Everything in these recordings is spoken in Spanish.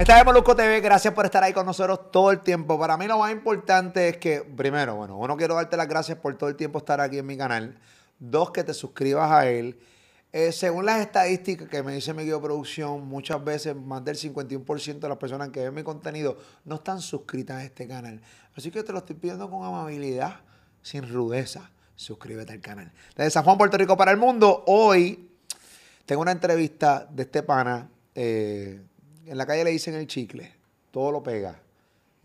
Esta es Molusco TV, gracias por estar ahí con nosotros todo el tiempo. Para mí lo más importante es que, primero, bueno, uno quiero darte las gracias por todo el tiempo estar aquí en mi canal. Dos, que te suscribas a él. Eh, según las estadísticas que me dice mi guía producción, muchas veces más del 51% de las personas que ven mi contenido no están suscritas a este canal. Así que te lo estoy pidiendo con amabilidad, sin rudeza. Suscríbete al canal. Desde San Juan, Puerto Rico para el mundo, hoy tengo una entrevista de este pana. eh, en la calle le dicen el chicle. Todo lo pega.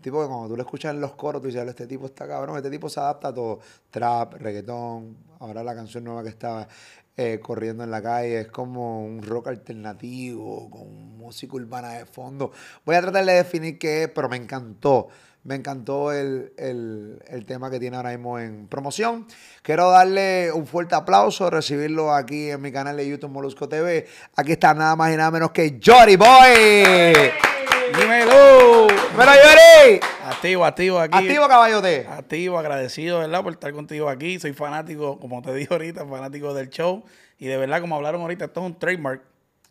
Tipo que cuando tú lo escuchas en los coros, tú dices, este tipo está cabrón, este tipo se adapta a todo. Trap, reggaetón, ahora la canción nueva que estaba eh, corriendo en la calle, es como un rock alternativo, con música urbana de fondo. Voy a tratar de definir qué es, pero me encantó. Me encantó el, el- el tema que tiene ahora mismo en promoción. Quiero darle un fuerte aplauso, recibirlo aquí en mi canal de YouTube Molusco TV. Aquí está nada más y nada menos que Jory Boy. Dímelo. ¡Dímelo, Jory! Activo, activo aquí. Activo caballote. Activo, agradecido, ¿verdad? Por estar contigo aquí. Soy fanático, como te dije ahorita, fanático del show. Y de verdad, como hablaron ahorita, esto es un trademark.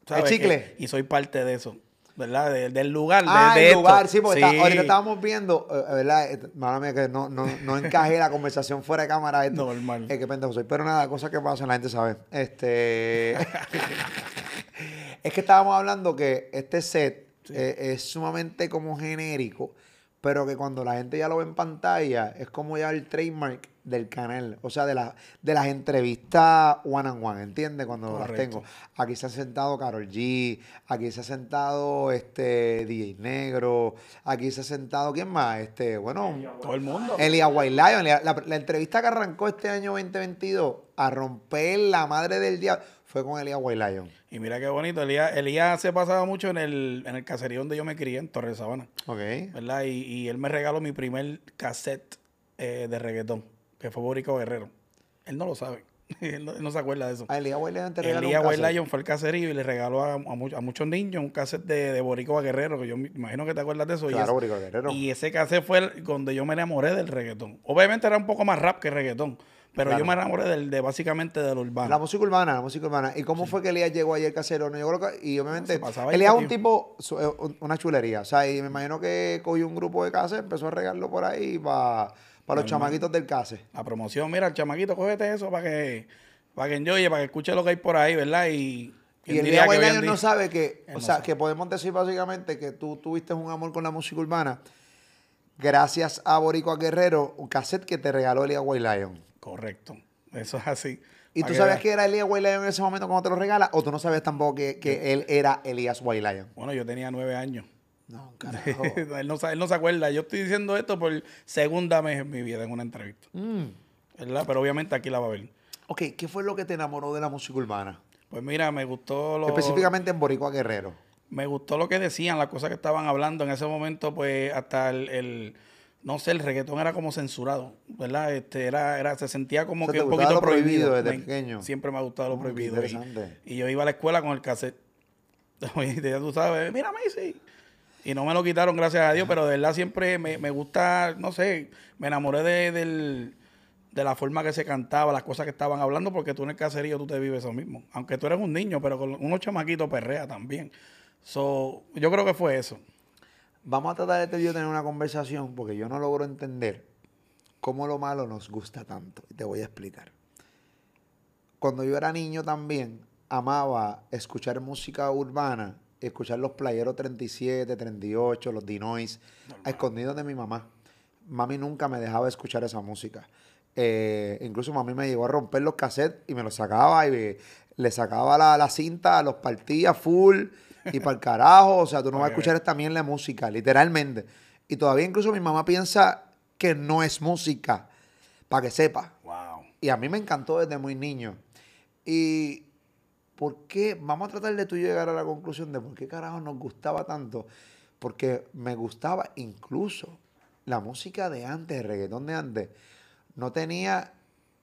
¿sabes? chicle? Que- y soy parte de eso, ¿verdad? De- del lugar, de, Ah, de el esto. lugar, sí, porque está- Sí. ahorita estábamos viendo, eh, ¿verdad? Eh, Mala mía, que no, no, no encajé la conversación fuera de cámara. Esto. Normal. Eh, qué pendejo soy. Pero nada, cosas que pasan, la gente sabe. Este. es que estábamos hablando que este set eh, es sumamente como genérico, pero que cuando la gente ya lo ve en pantalla, es como ya el trademark del canal. O sea, de, la, de las entrevistas one on one, ¿entiendes? Cuando las tengo. Aquí se ha sentado Carol G, aquí se ha sentado este DJ Negro, aquí se ha sentado, ¿quién más? Este, bueno, Todo el mundo. Elia Lion. La, la- entrevista que arrancó este año 2022 a romper la madre del diablo fue con Elia White Lion. Y mira qué bonito. Elías, Elías se pasaba mucho en el, en el caserío donde yo me crié, en Torre Sabana. Ok. ¿verdad? Y, y él me regaló mi primer cassette eh, de reggaetón, que fue Borico Guerrero. Él no lo sabe. él, no, él no se acuerda de eso. A Elia White Lion te regaló Elías White. Lion fue al caserío y le regaló a, a mu- a muchos niños un cassette de, de Borico Guerrero, que yo me imagino que te acuerdas de eso. y Claro, ese- Borico Guerrero. Y ese cassette fue el- donde yo me enamoré del reggaetón. Obviamente era un poco más rap que reggaetón, pero Claro. yo me enamoré del, de básicamente del urbano. La música urbana, la música urbana. ¿Y cómo fue que Elías llegó ayer casero? No, yo creo que- y obviamente, Elías es un tipo, eh, un- una chulería. O sea, y me imagino que cogió un grupo de casa, empezó a regarlo por ahí para los chamaquitos del case. La promoción, mira, el chamaquito, cógete eso para que, para que enjoye, para que escuche lo que hay por ahí, ¿verdad? Y, Y el día que hoy no sabe que, o sea, que podemos decir básicamente que tú tuviste un amor con la música urbana gracias a Boricua Guerrero, un cassette que te regaló Elia White Lion. Correcto. Eso es así. ¿Y tú sabías que era Elia White Lion en ese momento cuando te lo regala? ¿O tú no sabías tampoco que, que él era Elías White Lion? Bueno, yo tenía nueve años. No, carajo. él, no, él no se acuerda. Yo estoy diciendo esto por segunda vez en mi vida en una entrevista. Mm. ¿Verdad? Pero obviamente aquí la va a ver. Ok, ¿qué fue lo que te enamoró de la música urbana? Pues mira, me gustó lo, Específicamente en Boricua Guerrero. me gustó lo que decían, las cosas que estaban hablando. En ese momento, pues, hasta el, el- no sé, el reggaetón era como censurado, ¿verdad? Este, era, era, se sentía como O sea, que ¿te un poquito lo prohibido prohibido. desde Me- pequeño? Siempre me ha gustado lo Oh, qué prohibido. Y, y yo iba a la escuela con el cassette. Y ya tú sabes, mira Macy. Y no me lo quitaron, gracias a Dios, pero de verdad siempre me, me gusta, no sé, me enamoré de, del- de la forma que se cantaba, las cosas que estaban hablando, porque tú en el caserío tú te vives eso mismo. Aunque tú eres un niño, pero con unos chamaquitos perrea también. So, yo creo que fue eso. Vamos a tratar de y yo tener una conversación porque yo no logro entender cómo lo malo nos gusta tanto. Y te voy a explicar. Cuando yo era niño también, amaba escuchar música urbana, escuchar los playeros 37, 38, los Dinois, a escondidos de mi mamá. Mami nunca me dejaba escuchar esa música. Eh, incluso mami me llegó a romper los cassettes y me los sacaba y me- le sacaba la, la cinta, los partía full y para el carajo. O sea, tú no vas a escuchar esta mierda de música, literalmente. Y todavía incluso mi mamá piensa que no es música, para que sepa. Wow. Y a mí me encantó desde muy niño. Y ¿por qué? Vamos a tratar de tú llegar a la conclusión de por qué carajo nos gustaba tanto. Porque me gustaba incluso la música de antes, el reggaetón de antes. No tenía,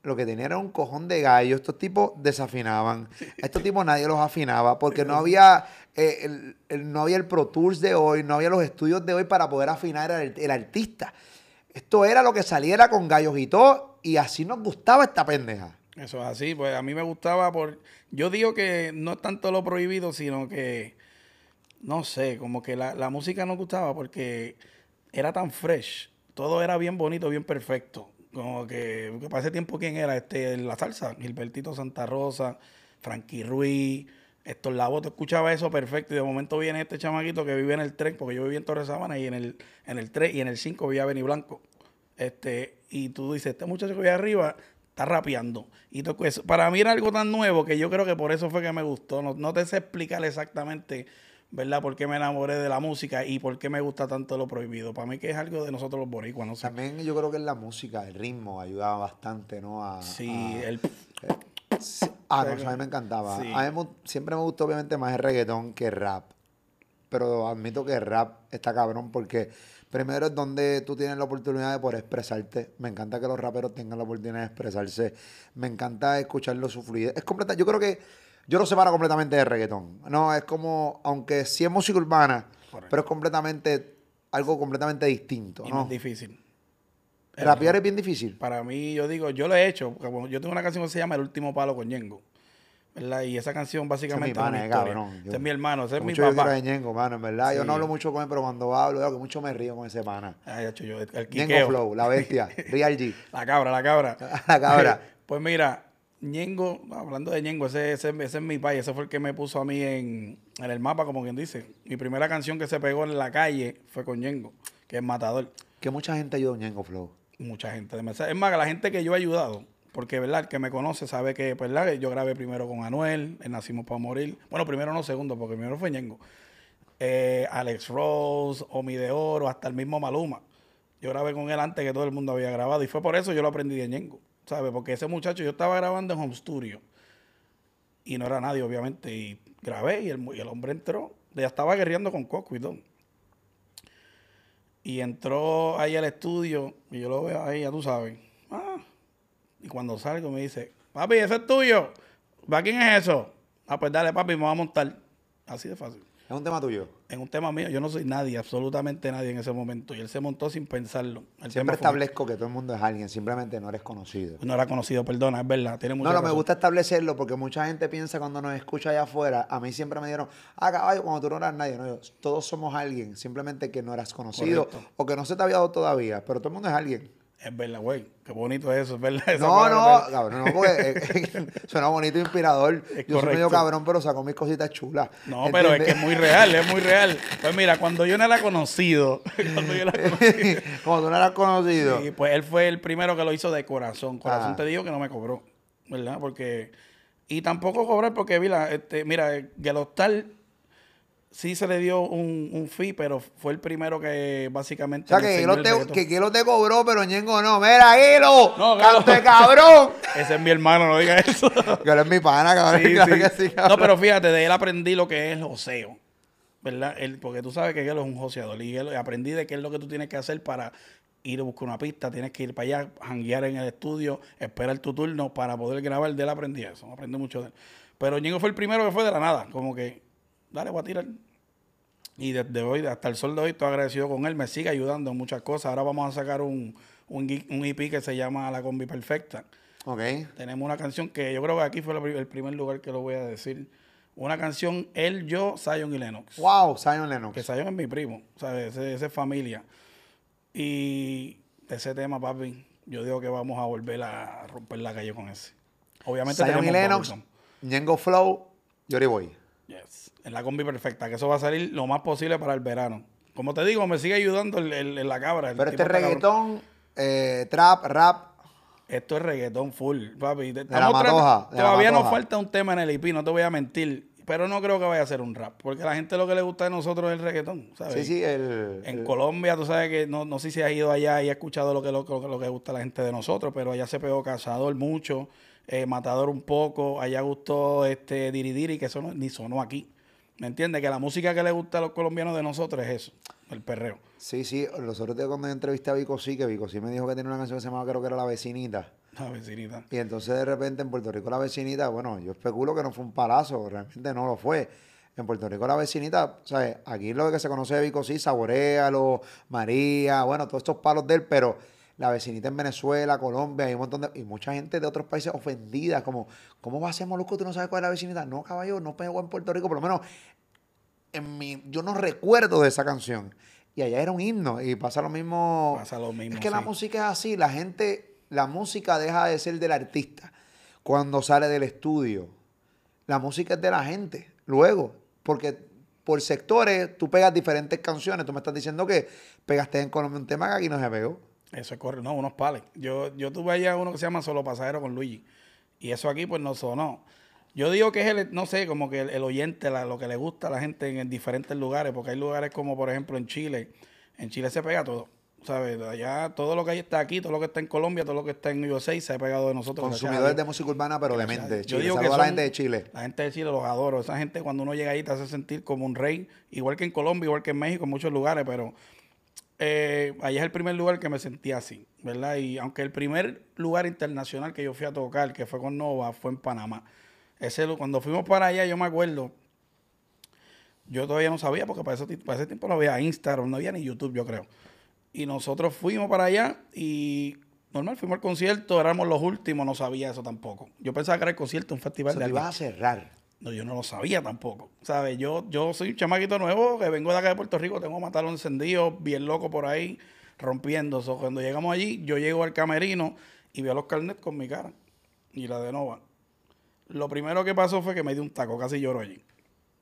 lo que tenía era un cojón de gallo. Estos tipos desafinaban. Estos tipos nadie los afinaba porque no había, eh, el, el- no había el Pro Tools de hoy, no había los estudios de hoy para poder afinar al el artista. Esto era lo que saliera con gallos y todo, y así nos gustaba esta pendeja. Eso es así, pues a mí me gustaba por... Yo digo que no es tanto lo prohibido, sino que no sé, como que la, la música nos gustaba porque era tan fresh. Todo era bien bonito, bien perfecto. Como que, que para ese tiempo, ¿quién era? Este, la salsa, Gilbertito Santa Rosa, Frankie Ruiz, Héctor Lavoe, tú escuchabas eso perfecto y de momento viene este chamaquito que vive en el tren, porque yo vivía en Torres Sabana y en el, en el 3 y en el 5 vivía Beni Blanco. Este, y tú dices, este muchacho que vive arriba está rapeando. Y tú, pues, para mí era algo tan nuevo que yo creo que por eso fue que me gustó. No, no te sé explicar exactamente, ¿verdad? Por qué me enamoré de la música y por qué me gusta tanto lo prohibido. Para mí que es algo de nosotros los boricuas, no sé. También yo creo que la música, el ritmo ayudaba bastante, ¿no? A, Sí, a- el... Sí. Ah, no, eso a mí me encantaba. Sí. A mí siempre me gustó obviamente más el reggaetón que el rap. Pero admito que el rap está cabrón porque primero es donde tú tienes la oportunidad de poder expresarte. Me encanta que los raperos tengan la oportunidad de expresarse. Me encanta escucharlo su fluidez. Es completa, yo creo que yo lo separo completamente del reggaetón. No, es como, aunque sí es música urbana, Correcto. pero es completamente, algo completamente distinto. y ¿no? más difícil. Rapear es bien difícil. Para mí, yo digo, yo lo he hecho. yo tengo una canción que se llama El último palo con Ñengo. ¿Verdad? Y esa canción básicamente pana, una eh, historia. cabrón. Ese Yo- es mi hermano, ese es mi yo papá. Ñengo, mano, en verdad. Yo no hablo mucho con él, pero cuando hablo, yo que mucho me río con ese pana. Ay, yo, el Ñengo. Flow, la bestia, Real G. La cabra, la cabra. La cabra. Pues mira, Ñengo, hablando de Ñengo, ese, ese, ese es mi país, ese fue el que me puso a mí en, en el mapa, como quien dice. Mi primera canción que se pegó en la calle fue con Ñengo, que es Matador. Que mucha gente ayudó a Ñengo Flow. Mucha gente. Es más, la gente que yo he ayudado, porque verdad, el que me conoce sabe que, pues, ¿verdad? yo grabé primero con Anuel, en Nacimos para Morir. Bueno, primero no, segundo, porque primero fue Ñengo. Eh, Alex Rose, Omi de Oro, hasta el mismo Maluma. Yo grabé con él antes que todo el mundo había grabado y fue por eso yo lo aprendí de Ñengo, ¿sabes? Porque ese muchacho, yo estaba grabando en Home Studio y no era nadie, obviamente, y grabé y el, y el hombre entró, ya estaba guerreando con Coco y todo. Y entró ahí al estudio y yo lo veo ahí, ya tú sabes. Ah, y cuando salgo me dice, papi, eso es tuyo. ¿Para quién es eso? Ah, pues dale, papi, me voy a montar. Así de fácil. Es un tema tuyo. En un tema mío, yo no soy nadie, absolutamente nadie en ese momento. Y él se montó sin pensarlo. El Siempre fue- establezco que todo el mundo es alguien, simplemente no eres conocido. No era conocido, perdona, es verdad. Tiene mucha No, no, me gusta establecerlo porque mucha gente piensa cuando nos escucha allá afuera, a mí siempre me dieron, ah, caballo, cuando tú no eras nadie, no, yo, todos somos alguien, simplemente que no eras conocido Correcto. o que no se te había dado todavía, pero todo el mundo es alguien. Es verdad, güey. Qué bonito es eso, es verdad. Esa No, no, cabrón, no, porque eh, suena bonito e inspirador. Es Yo soy medio cabrón, pero saco mis cositas chulas. No, pero es que es muy real, es muy real. Pues mira, cuando yo no era conocido, cuando yo era conocido, Como tú no eras conocido. Sí, pues él fue el primero que lo hizo de corazón. Corazón Ah. te digo que no me cobró, ¿verdad? Porque. Y tampoco cobrar porque, mira, este, mira, Gelostal sí se le dio un, un fee, pero fue el primero que O básicamente. sea, le que Guilo te, que Guilo te cobró, pero Ñengo no. Mira, Guilo, No, cante cabrón. Ese es mi hermano, no diga eso. Guilo es mi pana, cabrón. Sí, claro sí. que sí, no, pero fíjate, de él aprendí lo que es el joseo. ¿Verdad? Él- porque tú sabes que Gelo es un joseador. Y Gelo- aprendí de qué es lo que tú tienes que hacer para ir a buscar una pista. Tienes que ir para allá, janguear en el estudio, esperar tu turno para poder grabar. De él aprendí eso. Aprendí mucho de él. Pero Ñengo fue el primero que fue de la nada. Como que, dale, voy a tirar. Y desde hoy, hasta el sol de hoy, estoy agradecido con él. Me sigue ayudando en muchas cosas. Ahora vamos a sacar un, un, un EP que se llama La Combi Perfecta. Ok. Tenemos una canción que yo creo que aquí fue el primer lugar que lo voy a decir. Una canción, él, yo, Zion y Lennox. Wow, Zion Lennox. Que Zion es mi primo, ¿sabes? Ese es familia. Y ese tema, papi, yo digo que vamos a volver a romper la calle con ese. Obviamente Zion y Lennox. Ñengo Flow, Yori Boy. Yes. En la combi perfecta, que eso va a salir lo más posible para el verano. Como te digo, me sigue ayudando el, el- el- la cabra. el Pero este reggaetón, eh, trap, rap. Esto es reggaetón full, papi. Te- la matoja, de la Todavía nos falta un tema en el IP, no te voy a mentir. Pero no creo que vaya a ser un rap. Porque a la gente lo que le gusta de nosotros es el reggaetón, ¿sabes? Sí, sí, el. En el- Colombia, tú sabes que no, no sé si has ido allá y has escuchado lo que, lo, lo que- lo que gusta a la gente de nosotros, pero allá se pegó Cazador mucho, eh, Matador un poco, allá gustó este Diridiri, que eso no- ni sonó aquí. ¿Me entiendes? Que la música que le gusta a los colombianos de nosotros es eso, el perreo. Sí, sí. Los otros días cuando entrevisté a Vico sí, que Vico sí me dijo que tenía una canción que se llamaba, creo que era La Vecinita. La vecinita. Y entonces de repente en Puerto Rico la vecinita, bueno, yo especulo que no fue un palazo, realmente no lo fue. En Puerto Rico la vecinita, ¿sabes? Aquí lo que se conoce de Vico sí, Saborealo, María, bueno, todos estos palos de él, pero la vecinita en Venezuela, Colombia, hay un montón de. Y mucha gente de otros países ofendida, como, ¿cómo va a ser Molusco? ¿Tú no sabes cuál es la vecinita? No, caballo, no pegó en Puerto Rico, por lo menos en mi, yo no recuerdo de esa canción. Y allá era un himno y pasa lo mismo. Pasa lo mismo, Es que la música es así, la gente, la música deja de ser del artista cuando sale del estudio. La música es de la gente, luego, porque por sectores tú pegas diferentes canciones. Tú me estás diciendo que pegaste en Colombia un tema que aquí no se pegó. Eso es correcto. No, unos pales. Yo, yo tuve allá uno que se llama Solo Pasajero con Luigi. Y eso aquí pues no sonó. Yo digo que es el, no sé, como que el, el oyente, la- lo que le gusta a la gente en, en diferentes lugares, porque hay lugares como por ejemplo en Chile. En Chile se pega todo. ¿Sabes? Allá todo lo que está aquí, todo lo que está en Colombia, todo lo que está en USA se ha pegado de nosotros. Consumidores de música urbana, pero de mente. Yo digo que a la gente de Chile. La gente de Chile los adoro. Esa gente cuando uno llega ahí te hace sentir como un rey, igual que en Colombia, igual que en México, en muchos lugares, pero eh, allá es el primer lugar que me sentí así, ¿verdad? Y aunque el primer lugar internacional que yo fui a tocar, que fue con Nova, fue en Panamá. Ese, cuando fuimos para allá, yo me acuerdo, yo todavía no sabía, porque para ese, para ese tiempo no había Instagram, no había ni YouTube, yo creo. Y nosotros fuimos para allá y normal, fuimos al concierto, éramos los últimos, no sabía eso tampoco. Yo pensaba que era el concierto, un O festival sea, de te alguien. a cerrar. No, yo no lo sabía tampoco. ¿Sabes? Yo, yo soy un chamaquito nuevo que vengo de acá de Puerto Rico, tengo matarlo encendido, bien loco por ahí, rompiendo. So, cuando llegamos allí, yo llego al camerino y veo los carnets con mi cara y la de Nova. Lo primero que pasó fue que me dio un taco, casi lloro allí.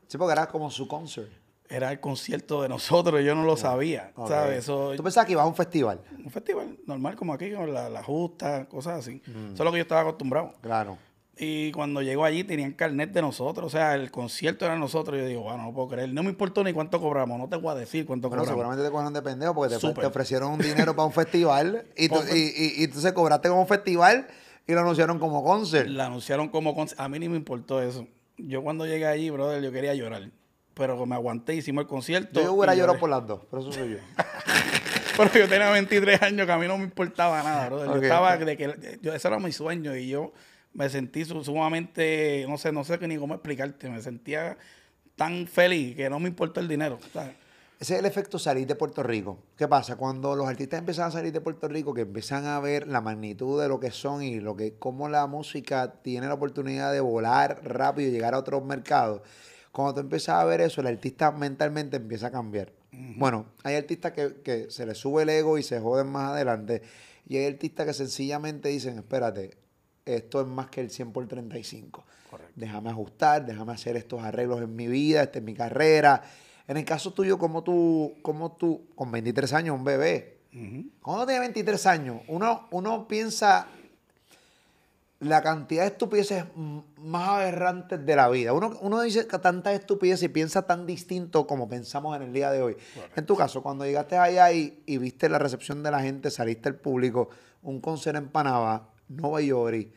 Sí, porque era como su concert. Era el concierto de nosotros, yo no lo sabía. Ok. ¿Sabes? Tú pensabas que ibas a un festival. un festival normal como aquí, con la, la justa, cosas así. Mm. Eso es lo que yo estaba acostumbrado. Claro. Y cuando llego allí tenían carnet de nosotros, o sea, el concierto era de nosotros. Yo digo, bueno, no puedo creer. No me importó ni cuánto cobramos, no te voy a decir cuánto Bueno, cobramos. seguramente te cogieron de pendejo porque te, te ofrecieron un dinero para un festival y, tú, y, y, y entonces cobraste como festival y lo anunciaron como concert. La anunciaron como... con- A mí ni me importó eso. Yo cuando llegué allí, brother, yo quería llorar. Pero me aguanté, hicimos el concierto. Yo hubiera llorado por las dos, pero eso soy yo. Pero yo tenía 23 años que a mí no me importaba nada, brother. Yo estaba de que... Yo, ese era mi sueño y yo me sentí su- sumamente... No sé, no sé ni cómo explicarte. Me sentía tan feliz que no me importó el dinero. ¿sabes? Ese es el efecto salir de Puerto Rico. ¿Qué pasa? Cuando los artistas empiezan a salir de Puerto Rico, que empiezan a ver la magnitud de lo que son y lo que cómo la música tiene la oportunidad de volar rápido y llegar a otros mercados. Cuando tú empiezas a ver eso, el artista mentalmente empieza a cambiar. Bueno, hay artistas que, que se les sube el ego y se joden más adelante. Y hay artistas que sencillamente dicen, espérate, esto es más que el 100 por 35. Correcto. Déjame ajustar, déjame hacer estos arreglos en mi vida, esta es mi carrera. En el caso tuyo, como tú, como tú, con 23 años, un bebé, Ujú. cuando uno tiene 23 años, uno, uno piensa la cantidad de estupideces más aberrantes de la vida. Uno, uno dice que tantas estupideces y piensa tan distinto como pensamos en el día de hoy. En tu caso, cuando llegaste allá y, y viste la recepción de la gente, saliste al público, un concierto en Panamá, Nueva York,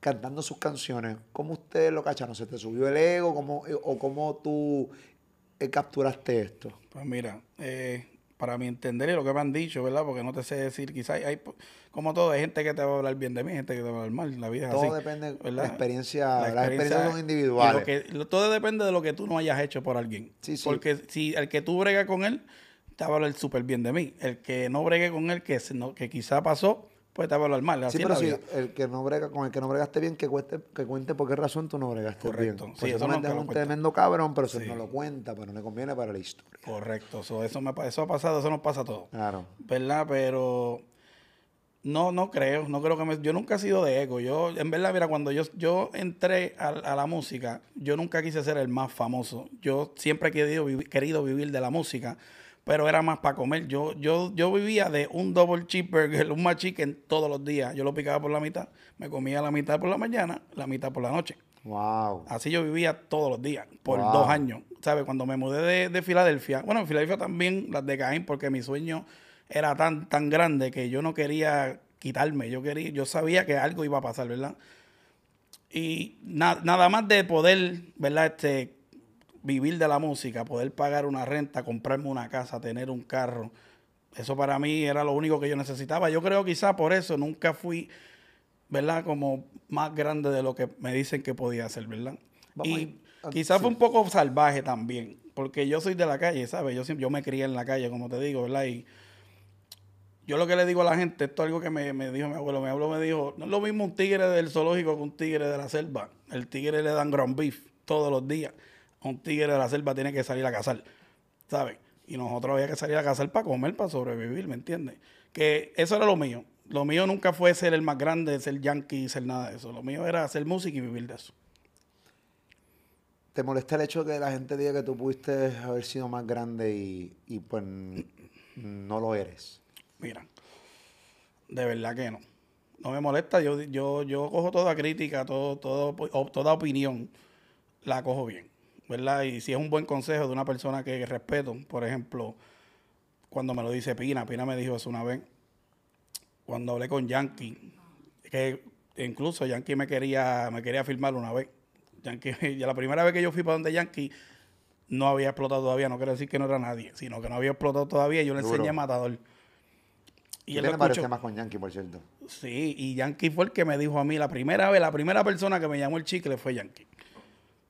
cantando sus canciones, ¿cómo ustedes lo cacharon? ¿Se te subió el ego? ¿Cómo, ¿O cómo tú eh, capturaste esto? Pues mira, eh, para mi entender y lo que me han dicho, ¿verdad? Porque no te sé decir, quizás hay, como todo, hay gente que te va a hablar bien de mí, gente que te va a hablar mal, la vida es Todo así. depende de ¿verdad? la experiencia, las experiencias son individuales. que- todo depende de lo que tú no hayas hecho por alguien. Sí, sí. Porque si el que tú bregas con él, te va a hablar súper bien de mí. El que no bregue con él, que, no- que quizá pasó, pues te va a hablar mal. Así Sí, pero si el que no brega, con el que no bregaste bien, que, cueste, que cuente por qué razón tú no bregaste Correcto. bien. Sí, Porque eso eso nunca es un tremendo cabrón, pero eso Sí. no lo cuenta, pero no le conviene para la historia. Correcto. So, eso, me, eso ha pasado, eso nos pasa a todos. Claro. ¿verdad? Pero no, no creo, no creo que me... Yo nunca he sido de ego. Yo, en verdad, mira, cuando yo, yo entré a, a la música, yo nunca quise ser el más famoso. Yo siempre he querido, vivi- querido vivir de la música, pero era más para comer. Yo, yo, yo vivía de un double cheeseburger, un chicken todos los días. Yo lo picaba por la mitad, me comía la mitad por la mañana, la mitad por la noche. Wow. Así yo vivía todos los días, por Wow. dos años. ¿Sabes? Cuando me mudé de, de Filadelfia, bueno, en Filadelfia también las de Caín, porque mi sueño era tan, tan grande que yo no quería quitarme. Yo quería, yo sabía que algo iba a pasar, ¿verdad? Y na- nada más de poder, ¿verdad? Este, vivir de la música, poder pagar una renta, comprarme una casa, tener un carro. Eso para mí era lo único que yo necesitaba. Yo creo quizá por eso nunca fui, ¿verdad? Como más grande de lo que me dicen que podía ser, ¿verdad? Vamos y ah, quizás sí. fue un poco salvaje también, porque yo soy de la calle, ¿sabes? Yo, siempre, yo me crié en la calle, como te digo, ¿verdad? Y yo lo que le digo a la gente, esto es algo que me, me dijo mi abuelo. Mi abuelo me dijo, no es lo mismo un tigre del zoológico que un tigre de la selva. El tigre le dan ground beef todos los días. Un tigre de la selva tiene que salir a cazar, ¿sabes? Y nosotros había que salir a cazar para comer, para sobrevivir, ¿me entiendes? Que eso era lo mío. Lo mío nunca fue ser el más grande, ser yankee, ser nada de eso. Lo mío era hacer música y vivir de eso. ¿Te molesta el hecho de que la gente diga que tú pudiste haber sido más grande y, pues no lo eres? Mira, de verdad que no. No me molesta. Yo, yo, yo cojo toda crítica, todo, todo, toda opinión, la cojo bien. ¿Verdad? Y si es un buen consejo de una persona que respeto, por ejemplo, cuando me lo dice Pina, Pina me dijo eso una vez, cuando hablé con Yankee, que incluso Yankee me quería, me quería filmar una vez. Yankee, ya la primera vez que yo fui para donde Yankee, no había explotado todavía, no quiero decir que no era nadie, sino que no había explotado todavía y yo le enseñé a Matador. Y él me parece más con Yankee, por cierto. Sí, y Yankee fue el que me dijo a mí la primera vez, la primera persona que me llamó el chicle fue Yankee.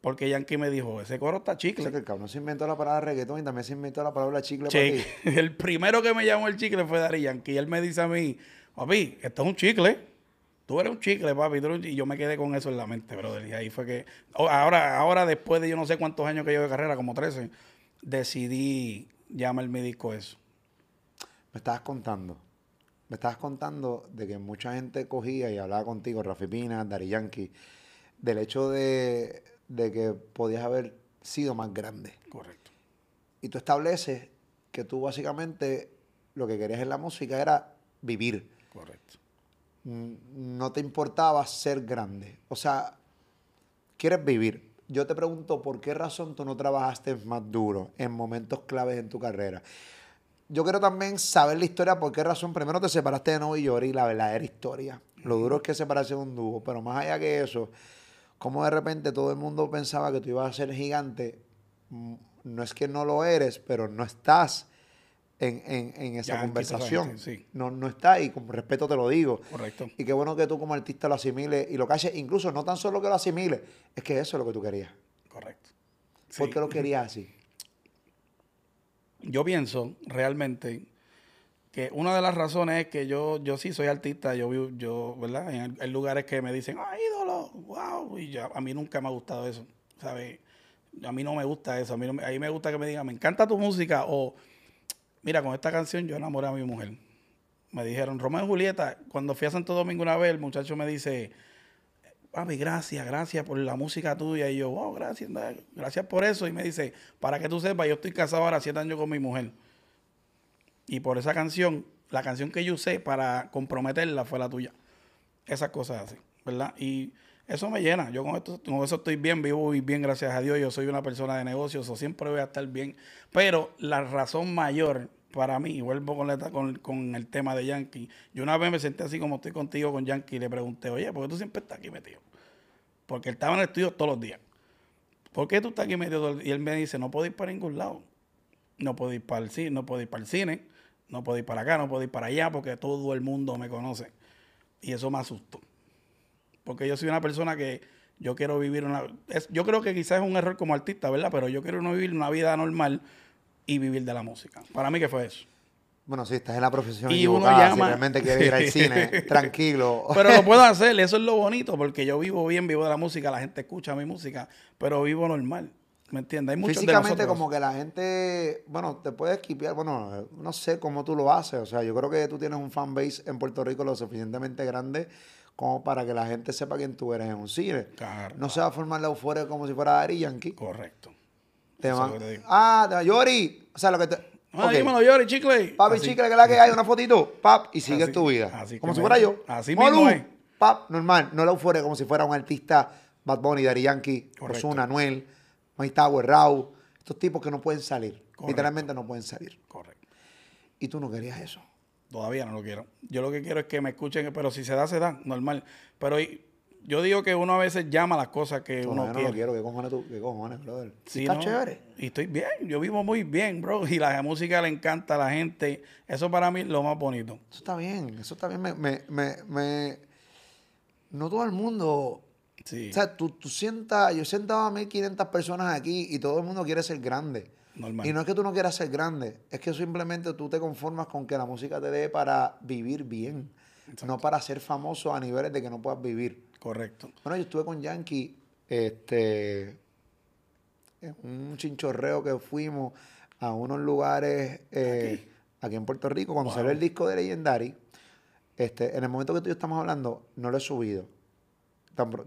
Porque Yankee me dijo, ese coro está chicle. O sea, que el cabrón se inventó la palabra reggaetón y también se inventó la palabra chicle El primero que me llamó el chicle fue Dari Yankee. Y él me dice a mí, papi, esto es un chicle. Tú eres un chicle, papi. Y yo me quedé con eso en la mente, brother. Y ahí fue que... Ahora, ahora después de yo no sé cuántos años que llevo de carrera, como 13, decidí llamar mi disco eso. Me estabas contando me estabas contando de que mucha gente cogía y hablaba contigo, Rafi Pina, Dari Yankee, del hecho de, que podías haber sido más grande. Correcto. Y tú estableces que tú básicamente lo que querías en la música era vivir. Correcto. No te importaba ser grande. O sea, quieres vivir. Yo te pregunto, ¿por qué razón tú no trabajaste más duro en momentos claves en tu carrera? yo quiero también saber la historia, por qué razón primero te separaste de Novi Yori, la verdadera historia. Lo duro es que separarse de un dúo, pero más allá que eso, como de repente todo el mundo pensaba que tú ibas a ser gigante, mm, no es que no lo eres, pero no estás en, esa conversación. no, no está, y con respeto te lo digo. Correcto. Y qué bueno que tú como artista lo asimiles y lo caches, incluso no tan solo que lo asimiles, es que eso es lo que tú querías. Correcto. ¿Por qué lo querías así? yo pienso realmente que una de las razones es que yo, yo sí soy artista, yo yo, ¿verdad? Hay, lugares que me dicen, ¡ah, ídolo! ¡Wow! Y ya, a mí nunca me ha gustado eso, ¿sabes? A mí no me gusta eso, a mí, mí me gusta que me digan, me encanta tu música, o mira, con esta canción yo enamoré a mi mujer. Me dijeron, Romeo y Julieta, cuando fui a Santo Domingo una vez, el muchacho me dice, papi, gracias, gracias por la música tuya. Y yo, wow, gracias, gracias por eso. Y me dice, para que tú sepas, yo estoy casado ahora siete años con mi mujer. Y por esa canción, la canción que yo usé para comprometerla fue la tuya. Esas cosas así, ¿verdad? Y eso me llena. Yo con, esto, con eso estoy bien, vivo y bien, gracias a Dios. Yo soy una persona de negocios, o siempre voy a estar bien. Pero la razón mayor para mí, y vuelvo con, con, el tema de Yankee, yo una vez me senté así como estoy contigo con Yankee y le pregunté, oye, ¿por qué tú siempre estás aquí metido? Porque él estaba en el estudio todos los días. ¿Por qué tú estás aquí metido? Y él me dice, no puedo ir para ningún lado. No puedo ir para el cine, no puedo ir para el cine, no puedo ir para acá, no puedo ir para allá, porque todo el mundo me conoce. Y eso me asustó. Porque yo soy una persona que yo quiero vivir una... yo creo que quizás es un error como artista, ¿verdad? Pero yo quiero no vivir una vida normal y vivir de la música. Para mí, ¿qué fue eso? Bueno, sí, estás en la profesión y uno llama... si realmente quieres ir al cine, tranquilo. Pero lo puedo hacer, eso es lo bonito, porque yo vivo bien, vivo de la música, la gente escucha mi música, pero vivo normal. ¿Me entiendes? Hay muchos Físicamente, como que la gente, bueno, te puede esquipear, bueno, no sé cómo tú lo haces. O sea, yo creo que tú tienes un fanbase en Puerto Rico lo suficientemente grande como para que la gente sepa quién tú eres en un cine. Claro. No se va a formar la euforia como si fuera Dari Yankee. Correcto. Te ah, te Yori. O sea, lo que te. Ah, dímelo, Yori, chicle. Papi, chicle, que es la que hay, una fotito. Pap, y sigues tu vida. Así como si fuera yo. Así mismo es. Pap, normal. No la euforia como si fuera un artista Bad Bunny, Daddy Yankee, Ozuna, Anuel, Mike Tower. Estos tipos que no pueden salir. Literalmente no pueden salir. Correcto. Y tú no querías eso. Todavía no lo quiero. Yo lo que quiero es que me escuchen, pero si se da, se da, normal. Pero yo digo que uno a veces llama las cosas que uno no quiere. No quiero, ¿qué cojones tú? ¿Qué cojones, brother? Sí, está chévere. Y estoy bien, yo vivo muy bien, bro. Y la música le encanta a la gente. Eso para mí es lo más bonito. Eso está bien, eso está bien. Me, me, me, me... No todo el mundo... Sí. O sea, tú, tú sientas... Yo sentaba a 1.500 personas aquí y todo el mundo quiere ser grande. Normal. Y no es que tú no quieras ser grande, es que simplemente tú te conformas con que la música te dé para vivir bien, no para ser famoso a niveles de que no puedas vivir. Correcto. Bueno, yo estuve con Yankee, este, en un chinchorreo que fuimos a unos lugares eh, aquí. en Puerto Rico, cuando salió el disco de Legendary, este, en el momento que tú y yo estamos hablando, no lo he subido.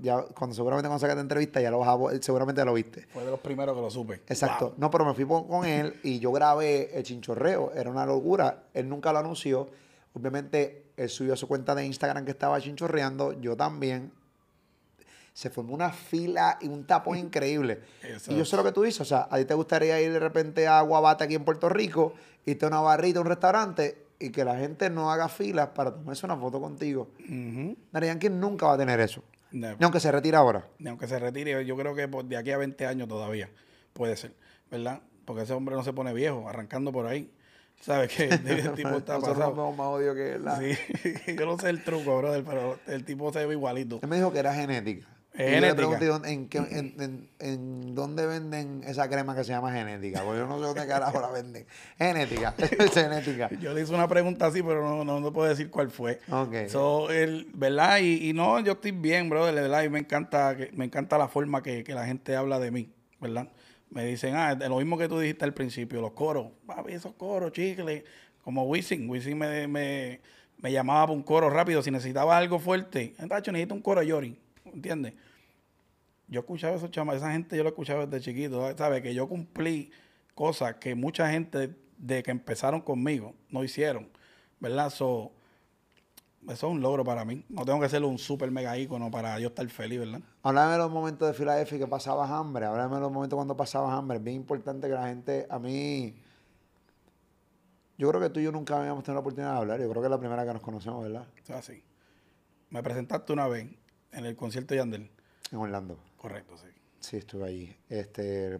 Ya, cuando seguramente cuando sacaste entrevista ya lo vas seguramente lo viste. Fue de los primeros que lo supe. Exacto. No, pero me fui con él y yo grabé el chinchorreo. Era una locura. Él nunca lo anunció. Obviamente, él subió a su cuenta de Instagram que estaba chinchorreando. Yo también se formó una fila y un tapón increíble. Y yo sé lo que tú dices, o sea, a ti te gustaría ir de repente a Guabate aquí en Puerto Rico, irte a una barrita, a un restaurante y que la gente no haga filas para tomarse una foto contigo. Uh nunca va a tener eso. Ni aunque se retire ahora. Ni aunque se retire, yo creo que de aquí a 20 años todavía puede ser, ¿verdad? Porque ese hombre no se pone viejo, arrancando por ahí. ¿Sabes qué? El tipo está pasado. más odio que él. Sí, yo no sé el truco, brother, pero el tipo se ve igualito. Él me dijo que era genética. Genética. Yo le ¿en, en, en, dónde venden esa crema que se llama genética, porque yo no sé dónde carajo la venden. Genética, es genética. Yo le hice una pregunta así, pero no, no, no puedo decir cuál fue. Ok. So, el, ¿verdad? Y, y, no, yo estoy bien, brother, verdad, y me encanta, me encanta la forma que, que la gente habla de mí, ¿verdad? Me dicen, ah, lo mismo que tú dijiste al principio, los coros, papi, esos coros, chicle, como Wisin, Wisin me, me, me llamaba para un coro rápido, si necesitaba algo fuerte, hecho necesito un coro Yori, ¿entiendes? Yo escuchaba esos chamas, esa gente yo lo escuchaba desde chiquito, ¿sabes? Que yo cumplí cosas que mucha gente de que empezaron conmigo no hicieron, ¿verdad? eso es un logro para mí. No tengo que ser un super mega ícono para yo estar feliz, ¿verdad? Háblame de los momentos de Filadelfia que pasabas hambre. Háblame de los momentos cuando pasabas hambre. Es bien importante que la gente, a mí, yo creo que tú y yo nunca habíamos tenido la oportunidad de hablar. Yo creo que es la primera que nos conocemos, ¿verdad? Así. Me presentaste una vez en el concierto de Yandel. En Orlando. Correcto, sí. Sí, estuve allí. Este,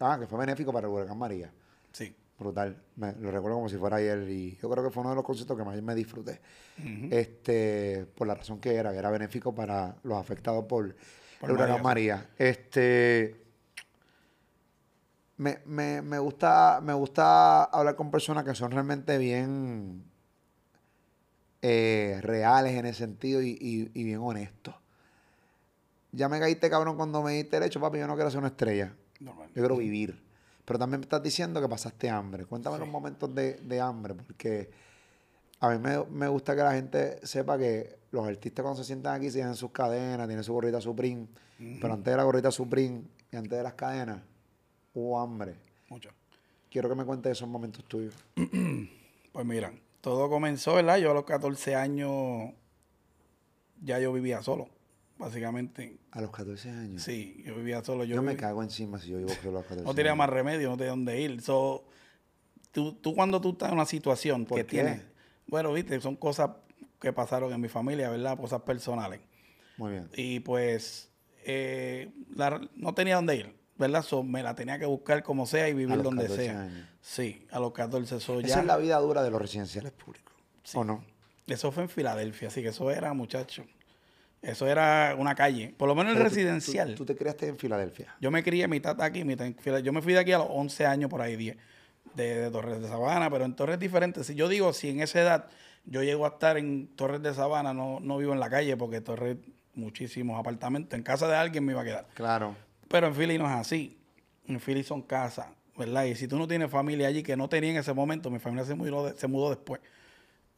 ah, que fue benéfico para el huracán María. Sí. Brutal. Me, lo recuerdo como si fuera ayer y yo creo que fue uno de los conciertos que más me disfruté. Este, por la razón que era, que era benéfico para los afectados por, el huracán María. Este me, me, me, gusta, me gusta hablar con personas que son realmente bien eh, reales en ese sentido y, y bien honestos ya me caíste cabrón cuando me diste el hecho, papi, yo no quiero ser una estrella. Yo quiero vivir. Pero también me estás diciendo que pasaste hambre. Cuéntame los momentos de, hambre, porque a mí me, gusta que la gente sepa que los artistas cuando se sientan aquí tienen sus cadenas, tienen su gorrita Supreme. Pero antes de la gorrita Supreme y antes de las cadenas, hubo hambre. Mucho. Quiero que me cuentes esos momentos tuyos. pues mira, todo comenzó, ¿verdad? Yo a los 14 años ya yo vivía solo básicamente. ¿A los 14 años? Sí, yo vivía solo. Yo, me cago encima si yo vivo solo a los 14 No tenía más remedio, no tenía dónde ir. So, tú, tú cuando tú estás en una situación que tienes... Bueno, viste, son cosas que pasaron en mi familia, ¿verdad? Cosas personales. Muy bien. Y pues eh, no tenía dónde ir, ¿verdad? So, me la tenía que buscar como sea y vivir donde sea. Años. Sí, a los 14 so, Esa es la vida dura de los residenciales públicos, ¿o no? Eso fue en Filadelfia, así que eso era, muchacho. Eso era una calle, por lo menos el residencial. Tú, te criaste en Filadelfia? Yo me crié mitad aquí, mitad en Filadelfia. Yo me fui de aquí a los 11 años, por ahí 10, de, Torres de Sabana, pero en Torres diferentes. Si yo digo, si en esa edad yo llego a estar en Torres de Sabana, no, no vivo en la calle, porque Torres, muchísimos apartamentos. En casa de alguien me iba a quedar. Claro. Pero en Philly no es así. En Philly son casas, ¿verdad? Y si tú no tienes familia allí, que no tenía en ese momento, mi familia se mudó, se mudó después.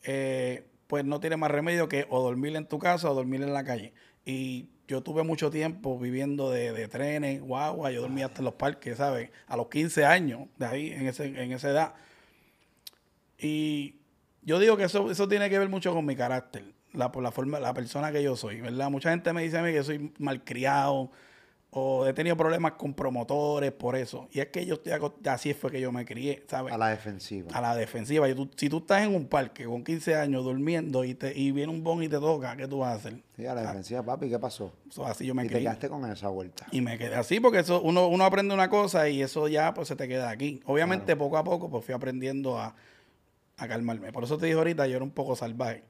Eh, pues no tiene más remedio que o dormir en tu casa o dormir en la calle. Y yo tuve mucho tiempo viviendo de, trenes, guagua, yo dormía hasta en los parques, ¿sabes? A los 15 años, de ahí, en, ese, en esa edad. Y yo digo que eso, eso tiene que ver mucho con mi carácter, la, por la forma, la persona que yo soy, ¿verdad? Mucha gente me dice a mí que soy malcriado, o he tenido problemas con promotores por eso. Y es que yo estoy así fue que yo me crié, ¿sabes? A la defensiva. A la defensiva. Y si tú estás en un parque con 15 años durmiendo y te y viene un bon y te toca, ¿qué tú vas a hacer? Sí, a la defensiva, papi, ¿qué pasó? así yo me y te quedaste con esa vuelta. Y me quedé así porque eso uno, uno aprende una cosa y eso ya pues se te queda aquí. Obviamente poco a poco pues fui aprendiendo a, a calmarme. Por eso te dije ahorita, yo era un poco salvaje,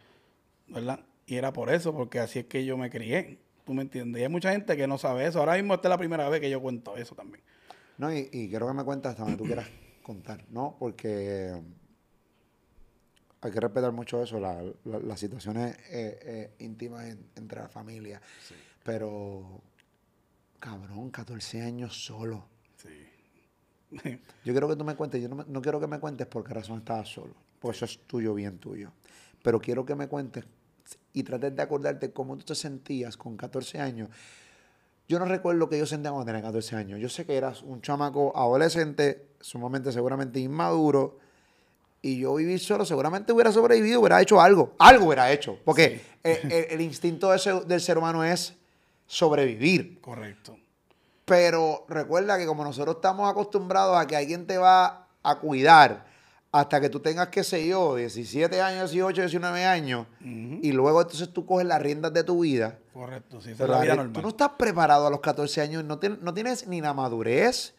¿verdad? Y era por eso, porque así es que yo me crié. ¿Tú me entiendes? Y hay mucha gente que no sabe eso. Ahora mismo esta es la primera vez que yo cuento eso también. No, y, quiero que me cuentes hasta donde tú quieras contar, ¿no? Porque hay que respetar mucho eso, las situaciones eh, eh, íntimas entre la familia. Pero, cabrón, 14 años solo. Sí. Yo quiero que tú me cuentes, yo no, no quiero que me cuentes por qué razón estabas solo, porque eso es tuyo, bien tuyo. Pero quiero que me cuentes y trates de acordarte cómo tú te sentías con 14 años. Yo no recuerdo lo que yo sentía cuando tenía 14 años. Yo sé que eras un chamaco adolescente, sumamente seguramente inmaduro, y yo viví solo, seguramente hubiera sobrevivido, hubiera hecho algo. Algo hubiera hecho, porque el, el instinto de ese- del ser humano es sobrevivir. Correcto. Pero recuerda que como nosotros estamos acostumbrados a que alguien te va a cuidar hasta que tú tengas, qué sé yo, 17 años, 18, 19 años, y luego entonces tú coges las riendas de tu vida. Correcto. Sí, esa es la vida normal. tú no estás preparado a los 14 años, no, no tienes ni la madurez,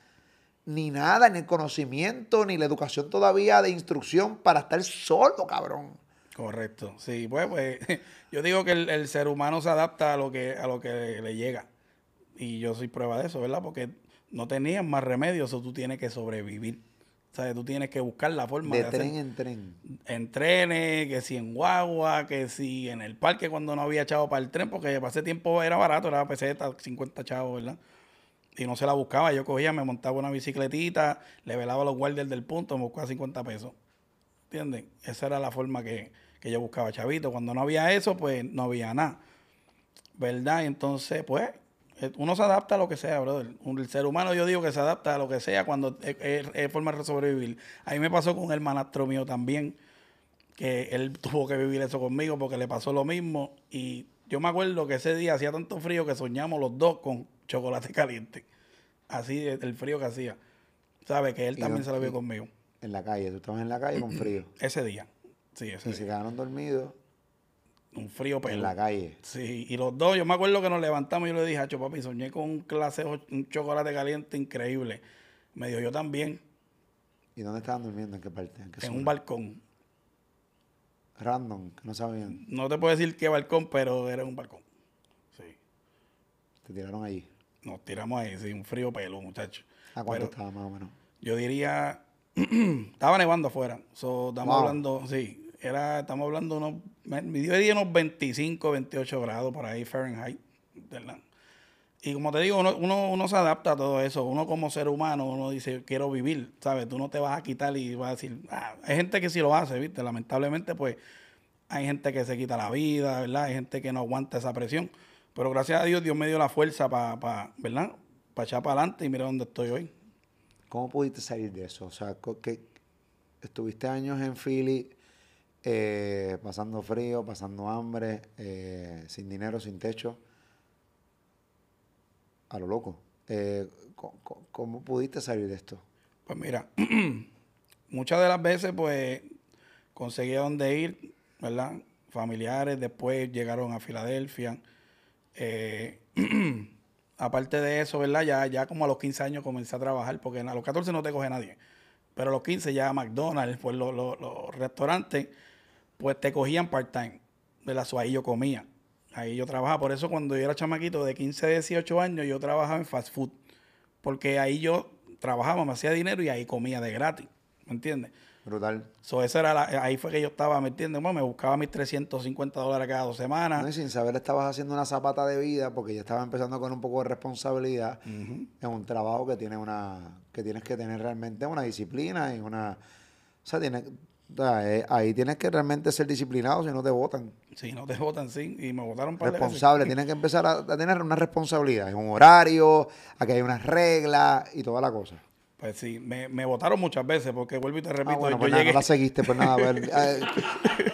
ni nada, ni el conocimiento, ni la educación todavía de instrucción para estar solo, cabrón. Correcto. Sí, pues, pues yo digo que el, el ser humano se adapta a lo que a lo que le, le llega. Y yo soy prueba de eso, ¿verdad? Porque no tenías más remedio, eso tú tienes que sobrevivir. O sea, tú tienes que buscar la forma De de, hacer tren en tren. en trenes, que si en guagua, que si en el parque cuando no había chavo para el tren, porque para ese tiempo era barato, era peseta, 50 chavos, ¿verdad? Y no se la buscaba, yo cogía, me montaba una bicicletita, le velaba a los guardias del punto, me buscaba 50 pesos. ¿Entienden? Esa era la forma que, que yo buscaba chavito. Cuando no había eso, pues no había nada. ¿Verdad? Y entonces, pues, uno se adapta a lo que sea, brother. El ser humano, yo digo que se adapta a lo que sea cuando es, es- es forma de sobrevivir. A mí me pasó con un hermanastro mío también, que él tuvo que vivir eso conmigo porque le pasó lo mismo. Y yo me acuerdo que ese día hacía tanto frío que soñamos los dos con chocolate caliente. Así el frío que hacía. ¿Sabe? Que él también no- se lo vio conmigo. En la calle, tú estabas en la calle con frío. Ese día. Sí, ese Y se quedaron dormidos Un frío en pelo. la calle. Sí, y los dos, yo me acuerdo que nos levantamos y yo le dije, Hacho, papi, soñé con un clase, un chocolate caliente increíble. Me dijo, yo también, ¿Y dónde estaban durmiendo? ¿En qué parte? ¿En qué en un balcón. Random, que no sabían. No te puedo decir qué balcón, pero era un balcón. Sí. Te tiraron allí. Nos tiramos ahí, sí, un frío pelo, muchacho. ¿A cuánto Pero estaba más o menos? Yo diría, estaba nevando afuera. So, estamos Wow. hablando, sí, era, estamos hablando unos, me dio día unos 25, 28 grados por ahí Fahrenheit, ¿verdad? Y como te digo, uno, uno, se adapta a todo eso. Uno como ser humano, uno dice, quiero vivir, ¿sabes? Tú no te vas a quitar y vas a decir, ah, hay gente que sí lo hace, ¿viste? Lamentablemente, pues, hay gente que se quita la vida, ¿verdad? Hay gente que no aguanta esa presión. Pero gracias a Dios, Dios me dio la fuerza para, ¿verdad? Para echar para adelante y mira dónde estoy hoy. ¿Cómo pudiste salir de eso? O sea, que estuviste años en Philly eh, pasando frío, pasando hambre, eh, sin dinero, sin techo. A lo loco. Eh, ¿Cómo pudiste salir de esto? Pues mira, muchas de las veces pues conseguí a dónde ir, ¿verdad? Familiares después llegaron a Filadelfia. Eh, aparte de eso, ¿verdad? Ya, ya como a los 15 años comencé a trabajar, porque a los 14 no te coge nadie. Pero a los 15 ya McDonald's, pues los restaurantes, pues te cogían part-time. ¿verdad? So, ahí yo comía. Ahí yo trabajaba. Por eso cuando yo era chamaquito de 15 a 18 años, yo trabajaba en fast food. Porque ahí yo trabajaba, me hacía dinero y ahí comía de gratis. ¿Me entiendes? Brutal. So, esa era la- ahí fue que yo estaba, ¿me entiendes? Bueno, me buscaba mis 350 dólares cada dos semanas. No, y sin saber estabas haciendo una zapata de vida porque ya estabas empezando con un poco de responsabilidad en un trabajo que tiene una que tienes que tener realmente una disciplina y una o sea, eh, ahí tienes que realmente ser disciplinado si no te votan. Si no te votan, sí. Y me votaron para Responsable, tienes que empezar a, a tener una responsabilidad, un horario, a que hay unas reglas y toda la cosa. Pues sí, me, me votaron muchas veces porque vuelvo y te repito, Ah, bueno, yo pues nada, no la seguiste, pues nada, a ver, eh,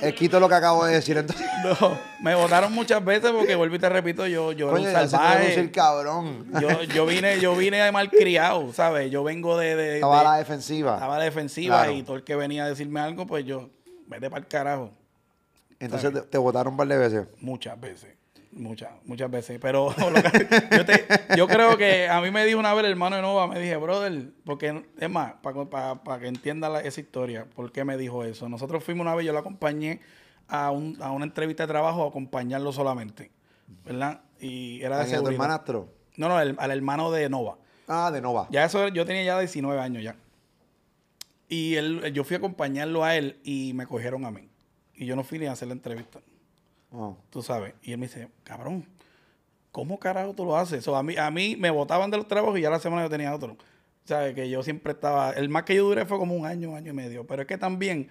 eh, quito lo que acabo de decir entonces. No, me votaron muchas veces porque vuelvo y te repito, yo, yo Coño, era un salvaje. cabrón. Yo, yo vine, yo vine malcriado, ¿sabes? Yo vengo de, de- Estaba a de- la defensiva. estaba a la defensiva Claro. y todo el que venía a decirme algo, pues yo, vete para el carajo. Entonces te votaron un par de veces. Muchas veces. Muchas, muchas veces. Pero que- yo, te- yo creo que a mí me dijo una vez el hermano de Nova, me dije, brother, porque es más, para que entienda la- esa historia, ¿por qué me dijo eso? Nosotros fuimos una vez, yo la acompañé a, un- a una entrevista de trabajo a acompañarlo solamente, ¿verdad? Y era de ¿A quién, a tu hermanastro? No, no, el- al hermano de Nova. Ah, de Nova. Ya eso, yo tenía ya 19 años ya. Y él, yo fui a acompañarlo a él y me cogieron a mí. Y yo no fui ni a hacer la entrevista Oh. tú sabes. Y él me dice, cabrón, ¿cómo carajo tú lo haces? So, a, mí, a mí me votaban de los trabajos y ya la semana yo tenía otro. ¿Sabes? Que yo siempre estaba. El más que yo duré fue como un año, un año y medio. Pero es que también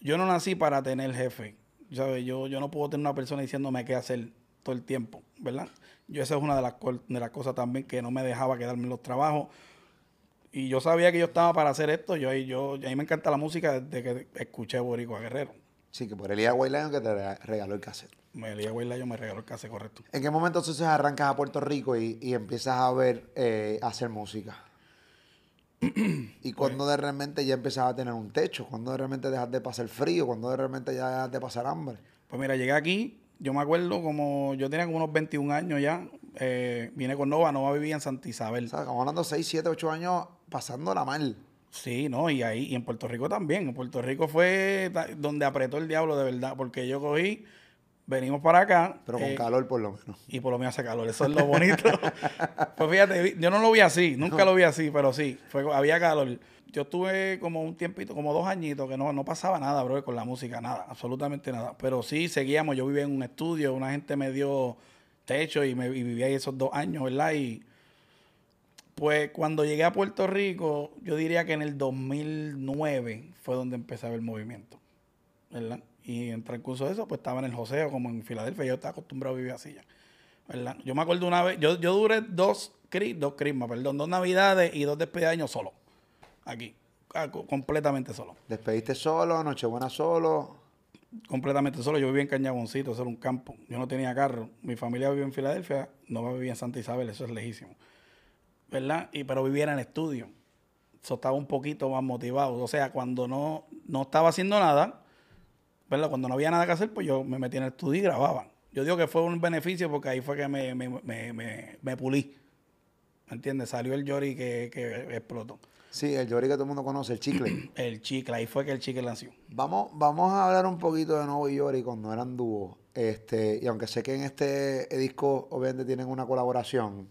yo no nací para tener jefe. ¿Sabes? Yo, yo no puedo tener una persona diciéndome qué hacer todo el tiempo, ¿verdad? Yo esa es una de las, de las cosas también que no me dejaba quedarme en los trabajos. Y yo sabía que yo estaba para hacer esto. Yo, yo, a mí me encanta la música desde que escuché Boricua Guerrero. Sí, que por Elías Guaylayo que te regaló el cassette. Elías Guaylayo me regaló el cassette, correcto. ¿En qué momento entonces arrancas a Puerto Rico y, y empiezas a ver, eh, a hacer música? ¿Y cuando de repente ya empezaba a tener un techo? ¿Cuándo de repente dejas de pasar frío? ¿Cuándo de repente ya dejas de pasar hambre? Pues mira, llegué aquí, yo me acuerdo como, yo tenía como unos 21 años ya, eh, vine con Nova, Nova vivía en Santa Isabel. O sea, estamos hablando 6, 7, 8 años pasándola mal. Sí, no, y ahí, y en Puerto Rico también. En Puerto Rico fue donde apretó el diablo de verdad, porque yo cogí, venimos para acá. Pero con eh, calor por lo menos. Y por lo menos hace calor, eso es lo bonito. pues fíjate, yo no lo vi así, nunca lo vi así, pero sí, fue, había calor. Yo estuve como un tiempito, como dos añitos, que no, no pasaba nada, bro, con la música, nada, absolutamente nada. Pero sí seguíamos, yo vivía en un estudio, una gente me dio techo y, me, y vivía ahí esos dos años, ¿verdad? Y pues cuando llegué a Puerto Rico, yo diría que en el 2009 fue donde empezaba el movimiento, ¿verdad? Y en transcurso de eso, pues estaba en el joseo, como en Filadelfia, yo estaba acostumbrado a vivir así ya, ¿verdad? Yo me acuerdo una vez, yo, yo duré dos, dos crismas, perdón, dos navidades y dos despedidas de año solo, aquí, completamente solo. ¿Despediste solo, Nochebuena solo? Completamente solo, yo vivía en Cañaboncito, eso era un campo, yo no tenía carro, mi familia vivía en Filadelfia, no vivía en Santa Isabel, eso es lejísimo. ¿Verdad? Y, pero vivía en el estudio. Eso estaba un poquito más motivado. O sea, cuando no, no estaba haciendo nada, ¿verdad? Cuando no había nada que hacer, pues yo me metí en el estudio y grababa. Yo digo que fue un beneficio porque ahí fue que me, me, me, me pulí. ¿Me entiendes? Salió el Yori que, que, explotó. Sí, el Yori que todo el mundo conoce, el chicle. el chicle, ahí fue que el chicle nació. Vamos, vamos a hablar un poquito de Nuevo Yori cuando eran dúos. Este, y aunque sé que en este disco obviamente tienen una colaboración,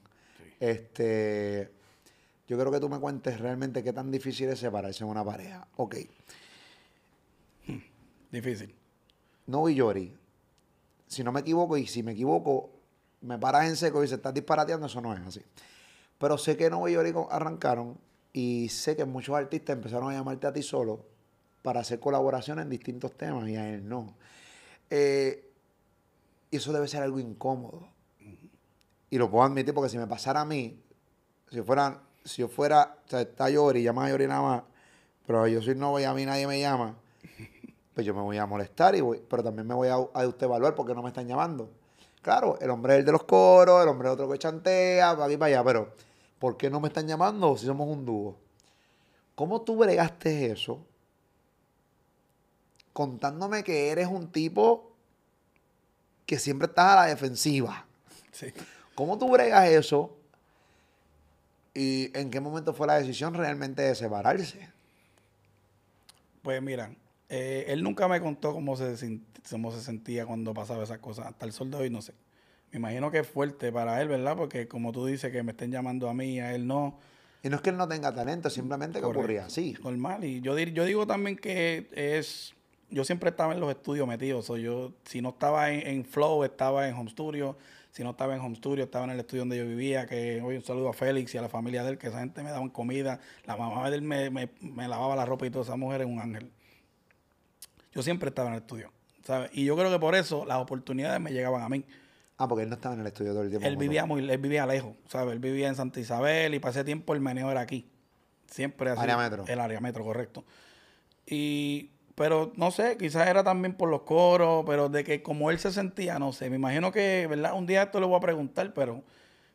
este, yo creo que tú me cuentes realmente qué tan difícil es separarse en una pareja. Ok. Difícil. No y Yori. Si no me equivoco, y si me equivoco, me paras en seco y se estás disparateando, eso no es así. Pero sé que No y Yori arrancaron y sé que muchos artistas empezaron a llamarte a ti solo para hacer colaboraciones en distintos temas y a él no. Eh, y eso debe ser algo incómodo y lo puedo admitir porque si me pasara a mí, si fuera, si yo fuera, o sea, está Yori, llama a Yori nada más, pero yo soy novio y a mí nadie me llama, pues yo me voy a molestar, y voy, pero también me voy a, a usted evaluar porque no me están llamando. Claro, el hombre es el de los coros, el hombre es otro que chantea, para aquí para allá, pero ¿por qué no me están llamando si somos un dúo? ¿Cómo tú bregaste eso? Contándome que eres un tipo que siempre estás a la defensiva. Sí. ¿Cómo tú bregas eso? ¿Y en qué momento fue la decisión realmente de separarse? Pues mira, eh, él nunca me contó cómo se, cómo se sentía cuando pasaba esas cosas. Hasta el sol de hoy no sé. Me imagino que es fuerte para él, ¿verdad? Porque como tú dices que me estén llamando a mí, a él no. Y no es que él no tenga talento, simplemente que ocurría así. Normal. Y yo, yo digo también que es... Yo siempre estaba en los estudios metidos. O yo, si no estaba en, en Flow, estaba en Home Studio si no estaba en home studio, estaba en el estudio donde yo vivía, que hoy un saludo a Félix y a la familia de él, que esa gente me daban comida, la mamá de él me, lavaba la ropa y toda esa mujer es un ángel. Yo siempre estaba en el estudio, ¿sabes? Y yo creo que por eso las oportunidades me llegaban a mí. Ah, porque él no estaba en el estudio todo el tiempo. Él vivía muy, él vivía lejos, ¿sabes? Él vivía en Santa Isabel y para ese tiempo el meneo era aquí. Siempre así. Área metro. El área metro, correcto. Y pero no sé, quizás era también por los coros, pero de que como él se sentía, no sé. Me imagino que, ¿verdad? Un día esto le voy a preguntar, pero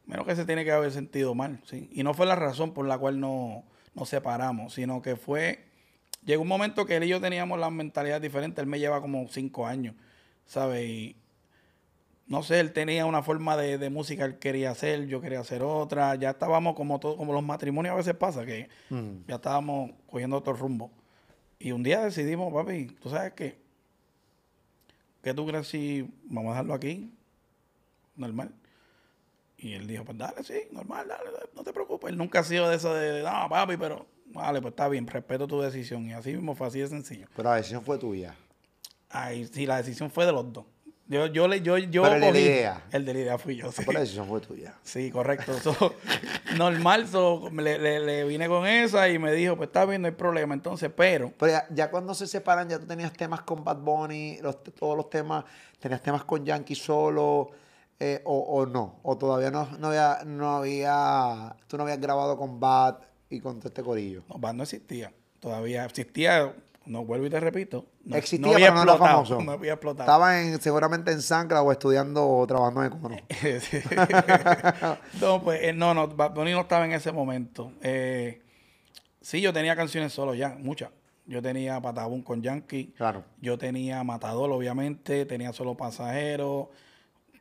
menos que se tiene que haber sentido mal, ¿sí? Y no fue la razón por la cual no nos separamos, sino que fue. Llegó un momento que él y yo teníamos las mentalidades diferentes. Él me lleva como cinco años, ¿sabes? Y no sé, él tenía una forma de, de música que él quería hacer, yo quería hacer otra. Ya estábamos como todo, como los matrimonios a veces pasa, que mm. ya estábamos cogiendo otro rumbo. Y un día decidimos, papi, ¿tú sabes qué? ¿Qué tú crees si vamos a dejarlo aquí? Normal. Y él dijo, pues dale, sí, normal, dale, no te preocupes. Él nunca ha sido de eso de, no, papi, pero, vale, pues está bien, respeto tu decisión. Y así mismo fue así de sencillo. Pero la decisión fue tuya. Ay, sí, la decisión fue de los dos. Yo, yo, yo, yo pero el de la idea. El de la idea fui yo. Sí. Pero la decisión fue tuya. Sí, correcto. normal, so, le, le- le vine con esa y me dijo, pues está bien, no hay problema. Entonces, pero Pero ya, ya cuando se separan, ya tú tenías temas con Bad Bunny, los- todos los temas, tenías temas con Yankee solo, eh, o, o no, o todavía no, no había, no había, tú no habías grabado con Bad y con todo este corillo. no, Bad no existía. Todavía existía, no vuelvo y te repito. No, Existía, había pero no era famoso. No había explotado. Estaba en, seguramente en Sancra o estudiando o trabajando en Econo. no, pues eh, no, no, Bad Bunny no estaba en ese momento. Eh, sí, yo tenía canciones solo ya, muchas. Yo tenía Patabún con Yankee. Claro. Yo tenía Matador, obviamente. Tenía Solo Pasajero.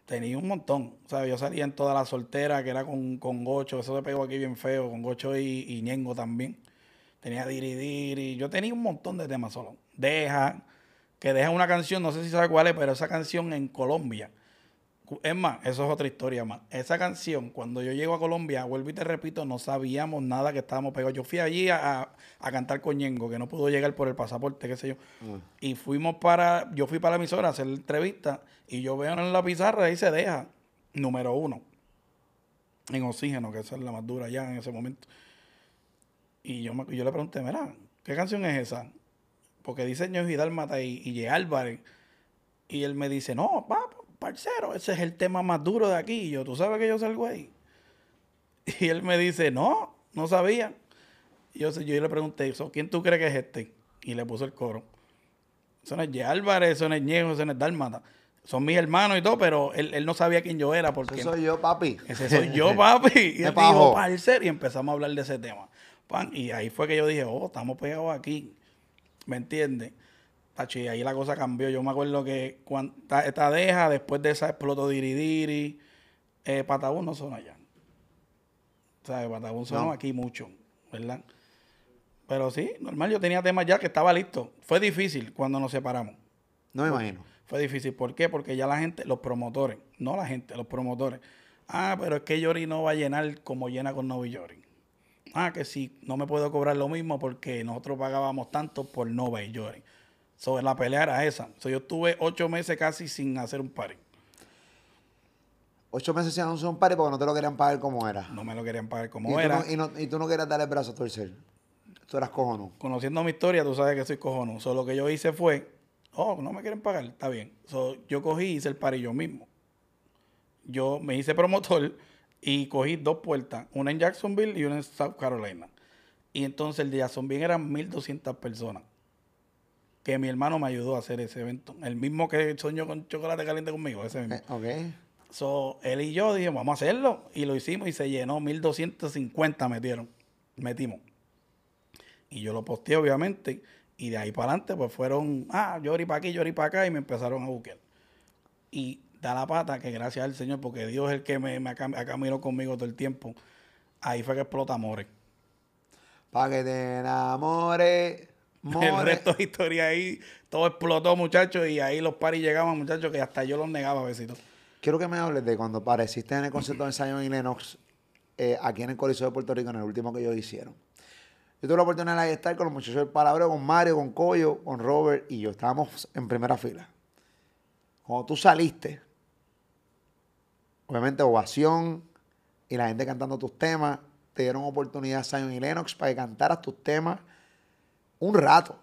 Tenía un montón. O sea, yo salía en toda la soltera, que era con, con Gocho. Eso se pegó aquí bien feo. Con Gocho y, y Ñengo también. Tenía Diri Diri. Yo tenía un montón de temas solo. Deja. Que deja una canción, no sé si sabe cuál es, pero esa canción en Colombia. Es más, eso es otra historia más. Esa canción, cuando yo llego a Colombia, vuelvo y te repito, no sabíamos nada que estábamos pegados. Yo fui allí a, a- a cantar con Ñengo, que no pudo llegar por el pasaporte, qué sé yo. Y fuimos para, yo fui para la emisora a hacer entrevista y yo veo en la pizarra ahí se deja, número uno, en oxígeno, que esa es la más dura ya en ese momento. Y yo, me- yo le pregunté, mira, ¿qué canción es esa? Porque dice Ñejo y Dálmata y, y Ye Álvarez. Y él me dice, no, pa, parcero, ese es el tema más duro de aquí. Y yo, ¿tú sabes que yo salgo ahí? Y él me dice, no, no sabía. Y yo, yo le pregunté, "So, ¿quién tú crees que es este? Y le puso el coro. Eso no es Ye Álvarez, eso no es Ñejo, eso no es Dálmata. Son mis hermanos y todo, pero él, él no sabía quién yo era porque... Eso soy yo, papi. Ese soy yo, papi. Y él dijo, parcer, y empezamos a hablar de ese tema. Pan, y ahí fue que yo dije, oh, estamos pegados aquí. ¿Me entiendes? Tacho, y ahí la cosa cambió. Yo me acuerdo que cuando esta, deja, después de esa explotó Diridiri, eh, Patabún no sonó allá. O sea, Patabún sonó No. aquí mucho, ¿verdad? Pero sí, normal, yo tenía temas ya que estaba listo. Fue difícil cuando nos separamos. No me imagino. Fue difícil. ¿Por qué? Porque ya la gente, los promotores, no la gente, los promotores. Ah, pero es que Yori no va a llenar como llena con Novi Yori. Ah, que sí, no me puedo cobrar lo mismo porque nosotros pagábamos tanto por Nova y Yori. Sobre la pelea era esa. So, yo estuve ocho meses casi sin hacer un party. Ocho meses sin anunciar un party porque no te lo querían pagar como era. No me lo querían pagar y, como tú era. no, y, no- y tú no querías darle el brazo a torcer. Tú eras cojono. Conociendo mi historia, tú sabes que soy cojonudo. So, lo que yo hice fue, oh, no me quieren pagar, está bien. So, yo cogí y hice el party yo mismo. Yo me hice promotor y cogí dos puertas, una en Jacksonville y una en South Carolina. Y entonces el de Jacksonville eran 1200 personas. Que mi hermano me ayudó a hacer ese evento. El mismo que soñó con chocolate caliente conmigo, ese mismo. Eh, ok. So, él y yo dijimos, vamos a hacerlo. Y lo hicimos y se llenó. 1250 metieron. Metimos. Y yo lo posteé, obviamente. Y de ahí para adelante, pues fueron, ah, llori para aquí, llori para acá. Y me empezaron a buscar. Y da la pata que gracias al Señor, porque Dios es el que me, me ha cam- ha caminado conmigo todo el tiempo. Ahí fue que explota amores. Para que te enamores. El more. resto de historia ahí, todo explotó, muchachos. Y ahí los paris llegaban, muchachos, que hasta yo los negaba, besitos. Quiero que me hables de cuando apareciste en el concierto de Zion y Lennox eh, aquí en el Coliseo de Puerto Rico, en el último que ellos hicieron. Yo tuve la oportunidad de estar con los muchachos del Palabreo, con Mario, con Coyo, con Robert y yo. Estábamos en primera fila. Cuando tú saliste, obviamente ovación y la gente cantando tus temas, te dieron oportunidad Zion y Lennox para que cantaras tus temas un rato.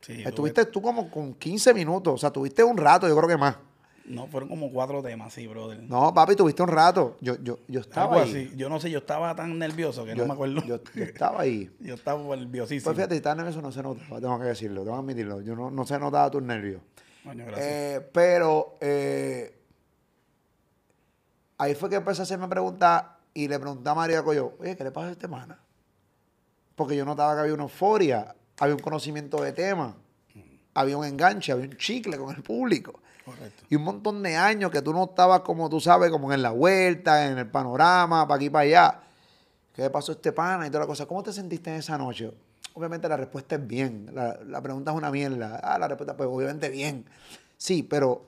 Sí, Estuviste tú como con 15 minutos, o sea, tuviste un rato, yo creo que más. No, fueron como cuatro temas, sí, brother. No, papi, tuviste un rato. Yo, yo, yo estaba Algo ahí. así. Yo no sé, yo estaba tan nervioso que Yo, no me acuerdo. Yo, yo estaba ahí. Yo estaba nerviosísimo. Pues fíjate, estar nervioso no se notaba, tengo que decirlo, tengo que admitirlo. Yo no, no se notaba tus nervios. Coño, gracias. Eh, pero eh, ahí fue que empecé a hacerme preguntas y le pregunté a María Coyo, oye, ¿qué le pasa a este mana? Porque yo notaba que había una euforia, había un conocimiento de tema, había un enganche, había un chicle con el público. Correcto. Y un montón de años que tú no estabas como tú sabes, como en la vuelta, en el panorama, para aquí para allá. ¿Qué le pasó a este pana y toda la cosa? ¿Cómo te sentiste en esa noche? Obviamente la respuesta es bien. La, la pregunta es una mierda. Ah, la respuesta, pues obviamente bien. Sí, pero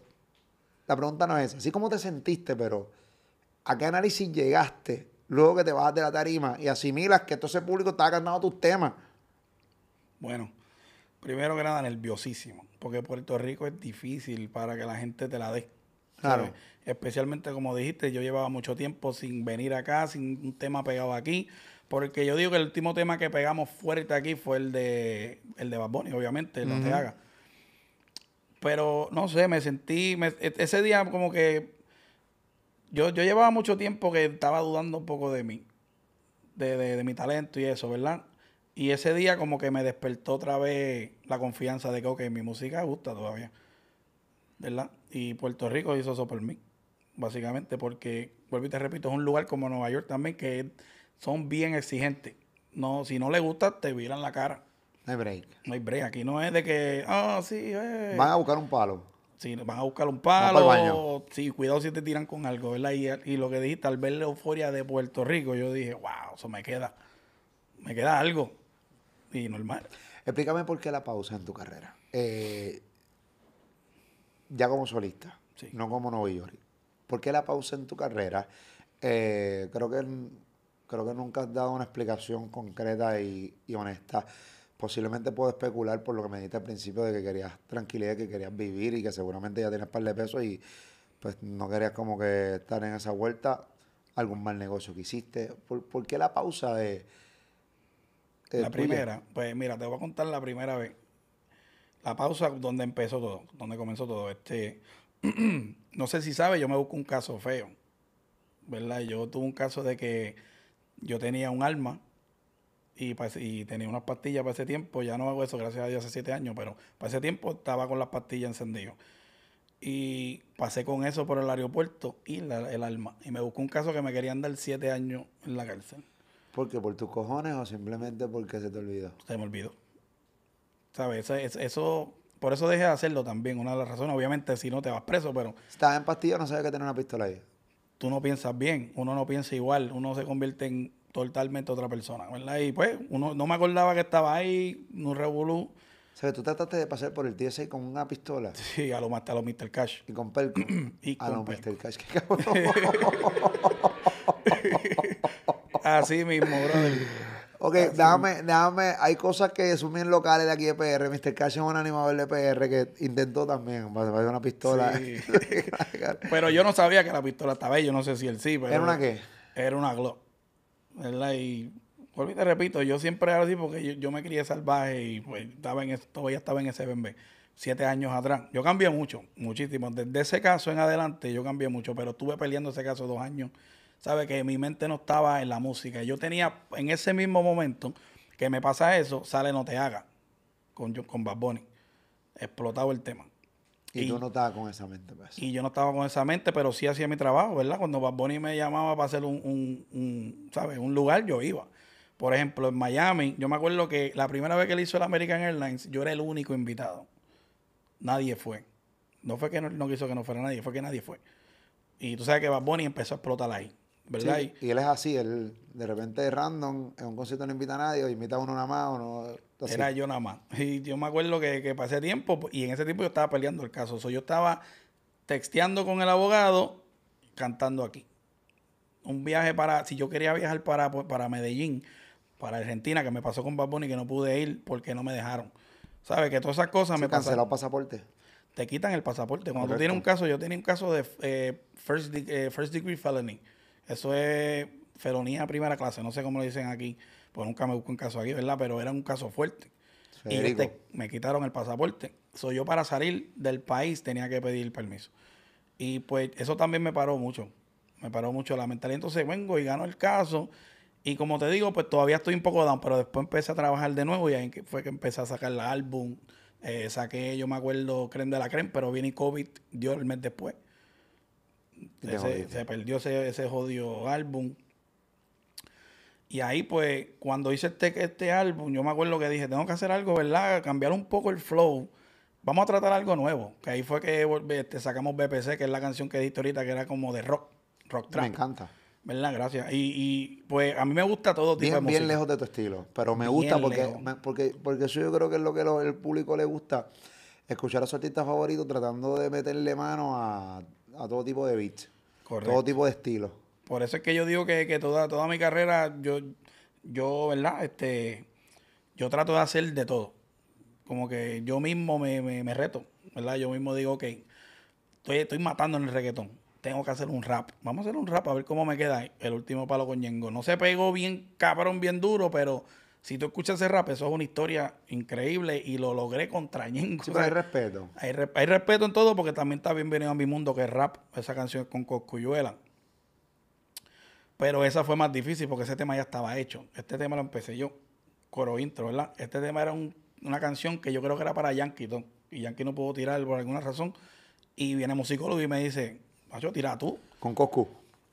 la pregunta no es esa. Así como te sentiste, pero ¿a qué análisis llegaste luego que te bajas de la tarima y asimilas que todo ese público estaba cantando tus temas? Bueno, primero que nada, nerviosísimo. Porque Puerto Rico es difícil para que la gente te la dé. Claro. ¿sabes? Especialmente como dijiste, yo llevaba mucho tiempo sin venir acá, sin un tema pegado aquí. Porque yo digo que el último tema que pegamos fuerte aquí fue el de el de Bad Bunny, obviamente, el No Te Haga. Pero no sé, me sentí, me- e- ese día como que yo, yo llevaba mucho tiempo que estaba dudando un poco de mí, de, de- de mi talento y eso, ¿verdad? Y ese día como que me despertó otra vez la confianza de que, ok, mi música gusta todavía, ¿verdad? Y Puerto Rico hizo eso por mí, básicamente, porque, vuelvo y te repito, es un lugar como Nueva York también que son bien exigentes. No, si no le gusta, te viran la cara. No hay break. No hay break. Aquí no es de que, ah, sí, eh. Van a buscar un palo. Si van a buscar un pa'l palo, baño. sí, cuidado si te tiran con algo, ¿verdad? Y, y lo que dijiste, al ver la euforia de Puerto Rico, yo dije, wow, eso me queda, me queda algo. Y normal. Explícame por qué la pausa en tu carrera. Eh, ya como solista, Sí. no como Novillori. ¿Por qué la pausa en tu carrera? Eh, creo que creo que nunca has dado una explicación concreta y, y honesta. Posiblemente puedo especular por lo que me dijiste al principio de que querías tranquilidad, que querías vivir y que seguramente ya tienes par de pesos y pues no querías como que estar en esa vuelta. Algún mal negocio que hiciste. ¿Por, por qué la pausa de... de la tuya? primera, pues mira, te voy a contar la primera vez. La pausa donde empezó todo, donde comenzó todo. Este, no sé si sabes, yo me busco un caso feo, ¿verdad? Yo tuve un caso de que yo tenía un alma y, pa- y tenía unas pastillas para ese tiempo. Ya no hago eso, gracias a Dios, hace siete años, pero para ese tiempo estaba con las pastillas encendidas. Y pasé con eso por el aeropuerto y la- el alma. Y me busqué un caso que me querían dar siete años en la cárcel. ¿Por qué? ¿Por tus cojones o simplemente porque se te olvidó? Se me olvidó. ¿Sabes? Eso, por eso dejé de hacerlo también. Una de las razones, obviamente, si no te vas preso, pero Estabas en pastilla, no sabía que tenía una pistola ahí. tú no piensas bien, uno no piensa igual, uno se convierte en totalmente otra persona, ¿verdad? Y pues, uno no me acordaba que estaba ahí, no revolú, O sea, tú trataste de pasar por el TSA con una pistola sí, a lo más a lo Mr. Cash. y con pelco. Y a con lo pelco. Mr. Cash. Qué cabrón. Así mismo, brother. ok, déjame, déjame. Hay cosas que son bien locales de aquí de PR. Mr. Cash es un animador de PR que intentó también pasar una pistola. Sí. Pero yo no sabía que la pistola estaba ahí, yo no sé si él sí, pero... ¿Era una qué? Era una Glock, Y vuelvo y te repito, yo siempre era así porque yo, yo me crié salvaje y pues estaba en todavía estaba en ese BMB siete años atrás. Yo cambié mucho, muchísimo. Desde ese caso en adelante yo cambié mucho, pero estuve peleando ese caso dos años. Sabe que mi mente no estaba en la música. Yo tenía, en ese mismo momento que me pasa eso, sale No Te Haga con, con Bad Bunny. Explotado el tema. Y, Y- tú no estabas con esa mente. Pues. Y yo no estaba con esa mente, pero sí hacía mi trabajo, ¿verdad? Cuando Bad Bunny me llamaba para hacer un, un, un, ¿sabes? un lugar, yo iba. Por ejemplo, en Miami, yo me acuerdo que la primera vez que él hizo el American Airlines, yo era el único invitado. Nadie fue. No fue que no, no quiso que no fuera nadie, fue que nadie fue. Y tú sabes que Bad Bunny empezó a explotar ahí, ¿verdad? Sí, y él es así, él de repente random, en un concierto no invita a nadie, o invita a uno nada más, o no. así. Era yo nada más. Y yo me acuerdo que, que pasé tiempo, y en ese tiempo yo estaba peleando el caso. So, yo estaba texteando con el abogado, cantando aquí. Un viaje para, si yo quería viajar para, para Medellín, para Argentina, que me pasó con Bad Bunny, que no pude ir porque no me dejaron. ¿Sabes? Que todas esas cosas Sí, me cancelado pasaron. pasaporte. Te quitan el pasaporte. Cuando tú tienes un caso, yo tenía un caso de eh, first, de- eh, first degree felony. Eso es felonía primera clase. No sé cómo lo dicen aquí, pues nunca me busco un caso aquí, ¿verdad? Pero era un caso fuerte. Y este, me quitaron el pasaporte. So, yo para salir del país tenía que pedir permiso. Y pues eso también me paró mucho. Me paró mucho la mentalidad. Entonces vengo y gano el caso. Y como te digo, pues todavía estoy un poco down, pero después empecé a trabajar de nuevo y ahí fue que empecé a sacar el álbum. Eh, saqué, yo me acuerdo, Creme de la Creme, pero viene COVID, dio el mes después. Ese- se perdió ese, ese jodido álbum. Y ahí, pues, cuando hice este, este álbum, yo me acuerdo que dije, tengo que hacer algo, ¿verdad? Cambiar un poco el flow. Vamos a tratar algo nuevo. Que ahí fue que este, sacamos BPC, que es la canción que diste ahorita, que era como de rock, rock Me trap. encanta. ¿Verdad? Gracias. Y, y, pues a mí me gusta todo tipo de Bien, música. bien lejos de tu estilo. Pero me Bien gusta porque, me- porque, porque eso yo creo que es lo que lo- el público le gusta. Escuchar a su artista favorito tratando de meterle mano a, a todo tipo de beats. Correcto. Todo tipo de estilos. Por eso es que yo digo que, que toda, toda mi carrera, yo, yo, ¿verdad? Este, yo trato de hacer de todo. Como que yo mismo me, me, me reto, ¿verdad? Yo mismo digo, ok, estoy, estoy matando en el reggaetón. Tengo que hacer un rap. Vamos a hacer un rap a ver cómo me queda el último palo con Ñengo. No se pegó bien cabrón, bien duro, pero si tú escuchas ese rap, eso es una historia increíble y lo logré contra Ñengo. Sí, pero hay respeto. Hay, re- hay respeto en todo porque también está bienvenido a mi mundo que es rap. Esa canción es con Coscuyuela. Pero esa fue más difícil porque ese tema ya estaba hecho. Este tema lo empecé yo, coro intro, ¿verdad? Este tema era un- una canción que yo creo que era para Yankee. ¿no? Y Yankee no pudo tirar por alguna razón. Y viene musicólogo y me dice, Macho, tira tú. Con Coscu.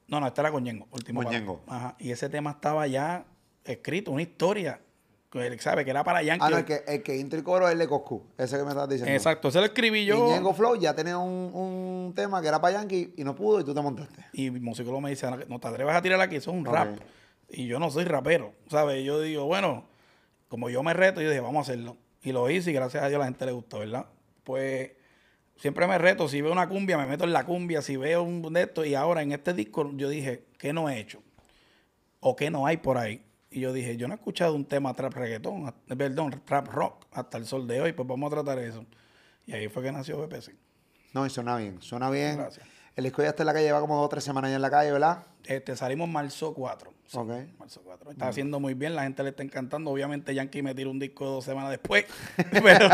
No, no, esta era con Ñengo. Último Con. Ñengo. Ajá. Y ese tema estaba ya escrito, una historia. Sabe que era para Yankee. Ah, no, el que, el que intro y coro es el de Coscu. Ese que me estás diciendo. Exacto, ese lo escribí Y yo. Ñengo Flow ya tenía un, un tema que era para Yankee y no pudo y tú te montaste. Y mi musicólogo me dice, no te atrevas a tirar aquí, eso es un rap. Y yo no soy rapero, ¿sabes? Yo digo, bueno, como yo me reto, yo dije, vamos a hacerlo. Y lo hice y gracias a Dios la gente le gustó, ¿verdad? Pues siempre me reto, si veo una cumbia, me meto en la cumbia, si veo un de esto, y ahora en este disco yo dije, ¿qué no he hecho? ¿O qué no hay por ahí? Y yo dije, yo no he escuchado un tema trap reggaetón, perdón, trap rock hasta el sol de hoy, pues vamos a tratar eso. Y ahí fue que nació BPC. No, y suena bien. Suena bien. Gracias. El disco ya está en la calle, lleva como dos o tres semanas ya en la calle, ¿verdad? Este, salimos marzo 4. Sí, Ok. Marzo 4. Está haciendo muy bien, la gente le está encantando. Obviamente Yankee me tiró un disco dos semanas después. pero,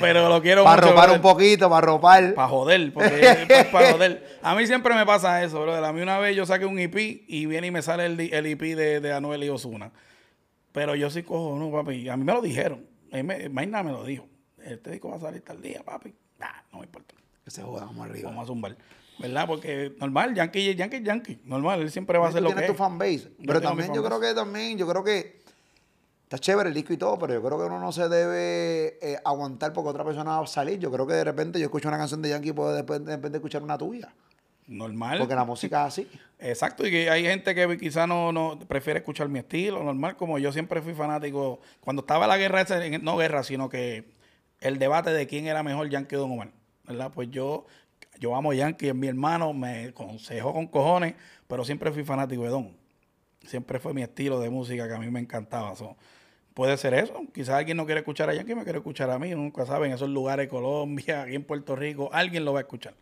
pero lo quiero Para ropar un poquito, para ropar. Para joder, porque para joder. A mí siempre me pasa eso, brother. A mí una vez yo saqué un EP y viene y me sale el, el EP de, de Anuel y Osuna. Pero yo sí cojo, no, papi. A mí me lo dijeron. A mí me- me lo dijo. Este disco va a salir tal día, papi. Nah, no me importa. Que se joda, vamos arriba. Vamos a zumbar. ¿Verdad? Porque normal, Yankee, Yankee, Yankee. Normal, él siempre va a hacer lo que tu es. fanbase. Yo Pero también yo creo que también, yo creo que está chévere el disco y todo, pero yo creo que uno no se debe eh, aguantar porque otra persona va a salir. Yo creo que de repente yo escucho una canción de Yankee y puedo de repente escuchar una tuya. Normal. Porque la música es así. Exacto, y que hay gente que quizá no, no prefiere escuchar mi estilo, normal, como yo siempre fui fanático. Cuando estaba la guerra, no guerra, sino que el debate de quién era mejor Yankee o Don Omar, ¿verdad? Pues yo, yo amo a Yankee, es mi hermano, me consejo con cojones, pero siempre fui fanático de Don. Siempre fue mi estilo de música que a mí me encantaba. so, puede ser eso. Quizás alguien no quiere escuchar a Yankee, me quiere escuchar a mí. Nunca saben, en esos lugares, Colombia, aquí en Puerto Rico, alguien lo va a escuchar.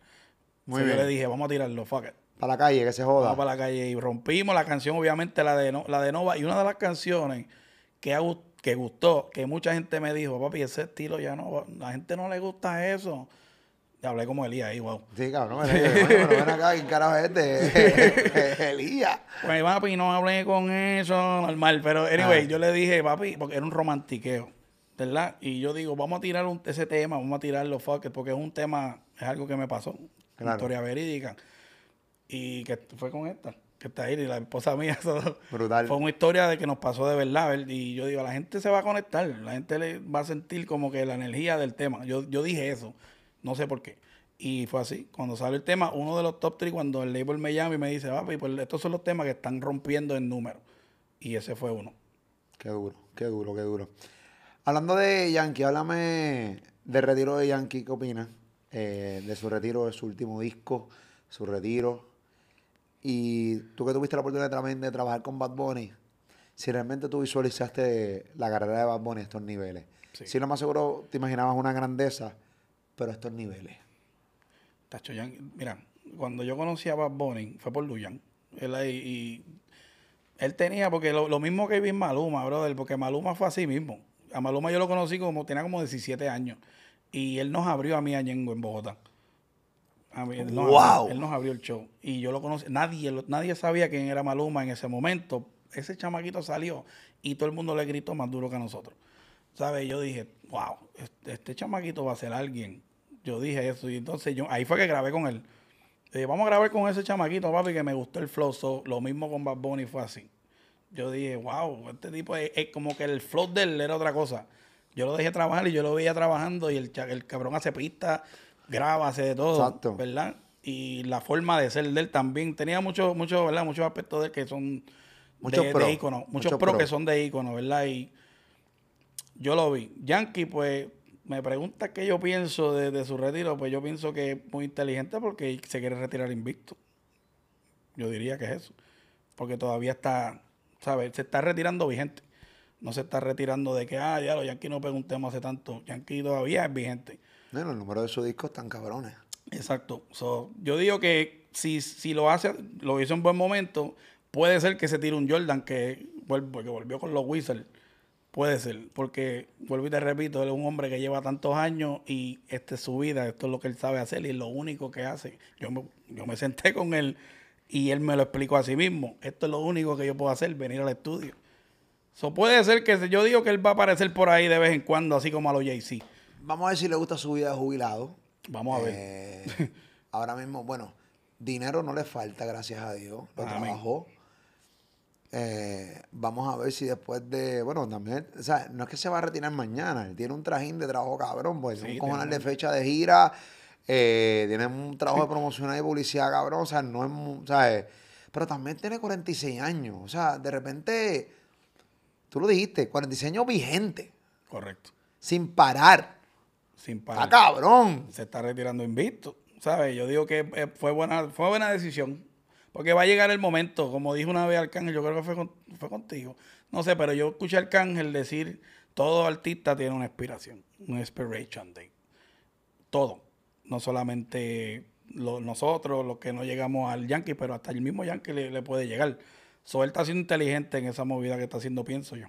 Muy So, bien. Yo le dije, vamos a tirarlo, fuck it. Para la calle, que se joda. Vamos para la calle y rompimos la canción, obviamente la de, no, la de Nova. Y una de las canciones que, ha que gustó, que mucha gente me dijo, papi, ese estilo ya no, la gente no le gusta eso. Y hablé como Elías ahí, wow. Sí, cabrón. Ven, ven, acá, ¿quién carajo es este? Elías. Pues papi, no hablé con eso, normal. Pero anyway, Ah. yo le dije, papi, porque era un romantiqueo, ¿verdad? Y yo digo, vamos a tirar un- ese tema, vamos a tirarlo, fuck it, porque es un tema, es algo que me pasó, Claro. historia verídica. Y que fue con esta, que está ahí, y la esposa mía. eso Brutal. Fue una historia de que nos pasó de verdad. ver- Y yo digo, la gente se va a conectar, la gente le va a sentir como que la energía del tema. Yo, yo dije eso, no sé por qué. Y fue así. Cuando sale el tema, uno de los top 3, cuando el label me llama y me dice, papi, pues estos son los temas que están rompiendo en número. Y ese fue uno. Qué duro, qué duro, qué duro. Hablando de Yankee, háblame del retiro de Yankee, ¿qué opinas? Eh, de su retiro, de su último disco, su retiro. Y tú que tuviste la oportunidad también de trabajar con Bad Bunny, si realmente tú visualizaste la carrera de Bad Bunny a estos niveles. Sí. Si lo más seguro te imaginabas una grandeza, pero a estos niveles. Tacho, mira, cuando yo conocí a Bad Bunny, fue por Luyan. Él ahí, y él tenía, porque lo, lo mismo que vi en Maluma, brother, porque Maluma fue así mismo. A Maluma yo lo conocí como, tenía como 17 años. Y él nos abrió a mí a Ñengo en Bogotá. A mí, él, nos ¡Wow! abrió, él nos abrió el show. Y yo lo conocí. Nadie, nadie sabía quién era Maluma en ese momento. Ese chamaquito salió y todo el mundo le gritó más duro que a nosotros. ¿Sabes? Yo dije, wow, este, este chamaquito va a ser alguien. Yo dije eso. Y entonces yo, ahí fue que grabé con él. Dije, vamos a grabar con ese chamaquito, papi, que me gustó el flow. So, lo mismo con Bad Bunny fue así. Yo dije, wow, este tipo es, es como que el flow de él era otra cosa. Yo lo dejé trabajar y yo lo veía trabajando y el, el cabrón hace pista, graba, hace de todo, Exacto. ¿verdad? Y la forma de ser de él también tenía muchos, muchos, ¿verdad? Muchos aspectos de él que son Muchos de, pro, de ícono, muchos, muchos pro, pro. que son de ícono, ¿verdad? Y yo lo vi. Yankee, pues, me pregunta qué yo pienso de, de su retiro. Pues yo pienso que es muy inteligente porque se quiere retirar invicto. Yo diría que es eso. Porque todavía está, ¿sabes? Se está retirando vigente. No se está retirando de que, ah, ya los Yankees no pegó un tema hace tanto. Yankee todavía es vigente. Bueno, los números de su disco están cabrones. Exacto. So, yo digo que si, si lo hace, lo hizo en buen momento, puede ser que se tire un Jordan que, porque volvió con los Wizards. Puede ser, porque vuelvo y te repito, él es un hombre que lleva tantos años y esta es su vida, esto es lo que él sabe hacer y es lo único que hace. Yo me, yo me senté con él y él me lo explicó a sí mismo. Esto es lo único que yo puedo hacer, venir al estudio. So, puede ser que yo digo que él va a aparecer por ahí de vez en cuando, así como a los Jay-Z. Vamos a ver si le gusta su vida de jubilado. Vamos a ver. Eh, ahora mismo, bueno, dinero no le falta, gracias a Dios. Lo Amén. trabajó. Eh, vamos a ver si después de. Bueno, también. O sea, no es que se va a retirar mañana. Él tiene un trajín de trabajo cabrón. Pues Sí, un cojonal de fecha de gira. eh, tiene un trabajo de promoción y publicidad cabrón. O sea, no es. mu- ¿sabes? Pero también tiene 46 años. O sea, de repente. Tú lo dijiste, 46 años vigente. Correcto. Sin parar. Sin Está parar. cabrón. se está retirando invicto, ¿sabes? Yo digo que eh, fue buena, fue buena decisión. Porque va a llegar el momento, como dijo una vez Arcángel, yo creo que fue, con- fue contigo. No sé, pero yo escuché a Arcángel decir, todo artista tiene una inspiración, una inspiration day. Todo. No solamente lo- nosotros, los que no llegamos al Yankee, pero hasta el mismo Yankee le, le puede llegar. So, él está siendo inteligente en esa movida que está haciendo, pienso yo.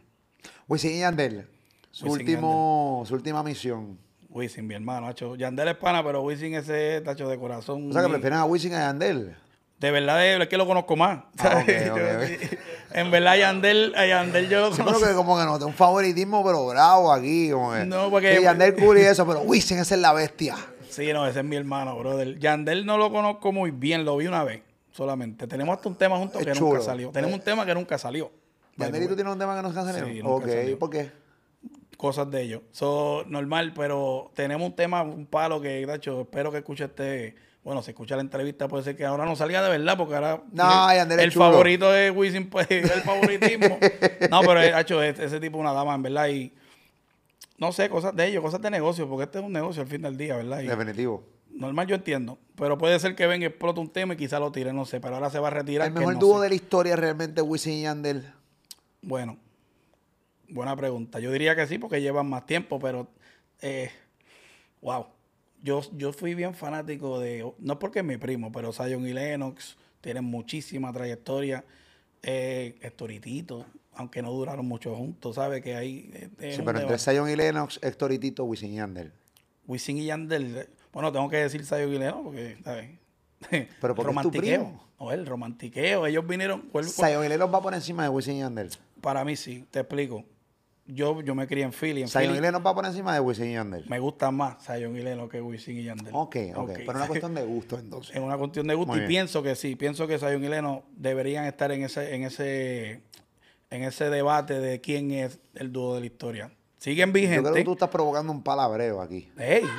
Wisin y Yandel. Su, Wisin último, su última misión. Wisin, mi hermano. Yandel es pana, pero Wisin ese tacho de corazón. O sea, que y- prefieren a Wisin a Yandel. De verdad es que lo conozco más. Ah. En verdad, Yandel, a Yandel yo lo Sí, pero conozco. que como que no, un favoritismo, pero bravo aquí. Como que, No, porque- Sí, Yandel cool y eso, pero Wisin esa es la bestia. Sí, no, ese es mi hermano, brother. Yandel no lo conozco muy bien, lo vi una vez solamente. Tenemos hasta un tema juntos que chulo. nunca salió. Tenemos un tema que nunca salió. Yandel y tú tienes un tema que nos cancelamos. Sí, nunca salió. ¿por qué? Cosas de ellos. So, normal, pero tenemos un tema, un palo que, Dacho, espero que escuche este. Bueno, si escucha la entrevista, puede ser que ahora no salga de verdad, porque ahora. No, el, chulo. favorito de Wisin, pues, el favoritismo. no, pero, Dacho, ese, ese tipo una dama, en verdad. Y. No sé, cosas de ellos, cosas de negocio, porque este es un negocio al fin del día, ¿verdad? Y Definitivo. normal yo entiendo. Pero puede ser que venga y explote un tema y quizá lo tire, no sé. Pero ahora se va a retirar. El mejor no dúo sé. de la historia realmente Wisin y Yandel. Bueno, buena pregunta. Yo diría que sí, porque llevan más tiempo, pero eh, wow. Yo, yo fui bien fanático de, no porque es mi primo, pero Zion y Lennox tienen muchísima trayectoria. Eh, Estoritito, aunque no duraron mucho juntos, ¿sabes? Que ahí eh, Sí, pero entre. Zion y Lennox, Héctor y Tito, Wisin y Yandel. Wisin y Yandel, eh, bueno, tengo que decir Zion y Lennox porque, ¿sabes? Pero porque es tu primo. O el romantiqueo. Ellos vinieron. Zion y Lennox va por encima de Wisin y Yandel. Para mí sí, te explico. Yo, yo me crié en Philly. En Zion Philly y Lennox va por encima de Wisin y Yandel. me gusta más Zion y Lennox que Wisin y Yandel. Ok, ok. Pero es una cuestión de gusto entonces. Es una cuestión de gusto Muy y bien. pienso que sí, pienso que Zion y Lennox deberían estar en ese, en ese, en ese debate de quién es el dúo de la historia. Siguen Yo creo que vigentes. tú estás provocando un palabreo aquí. Ey, pues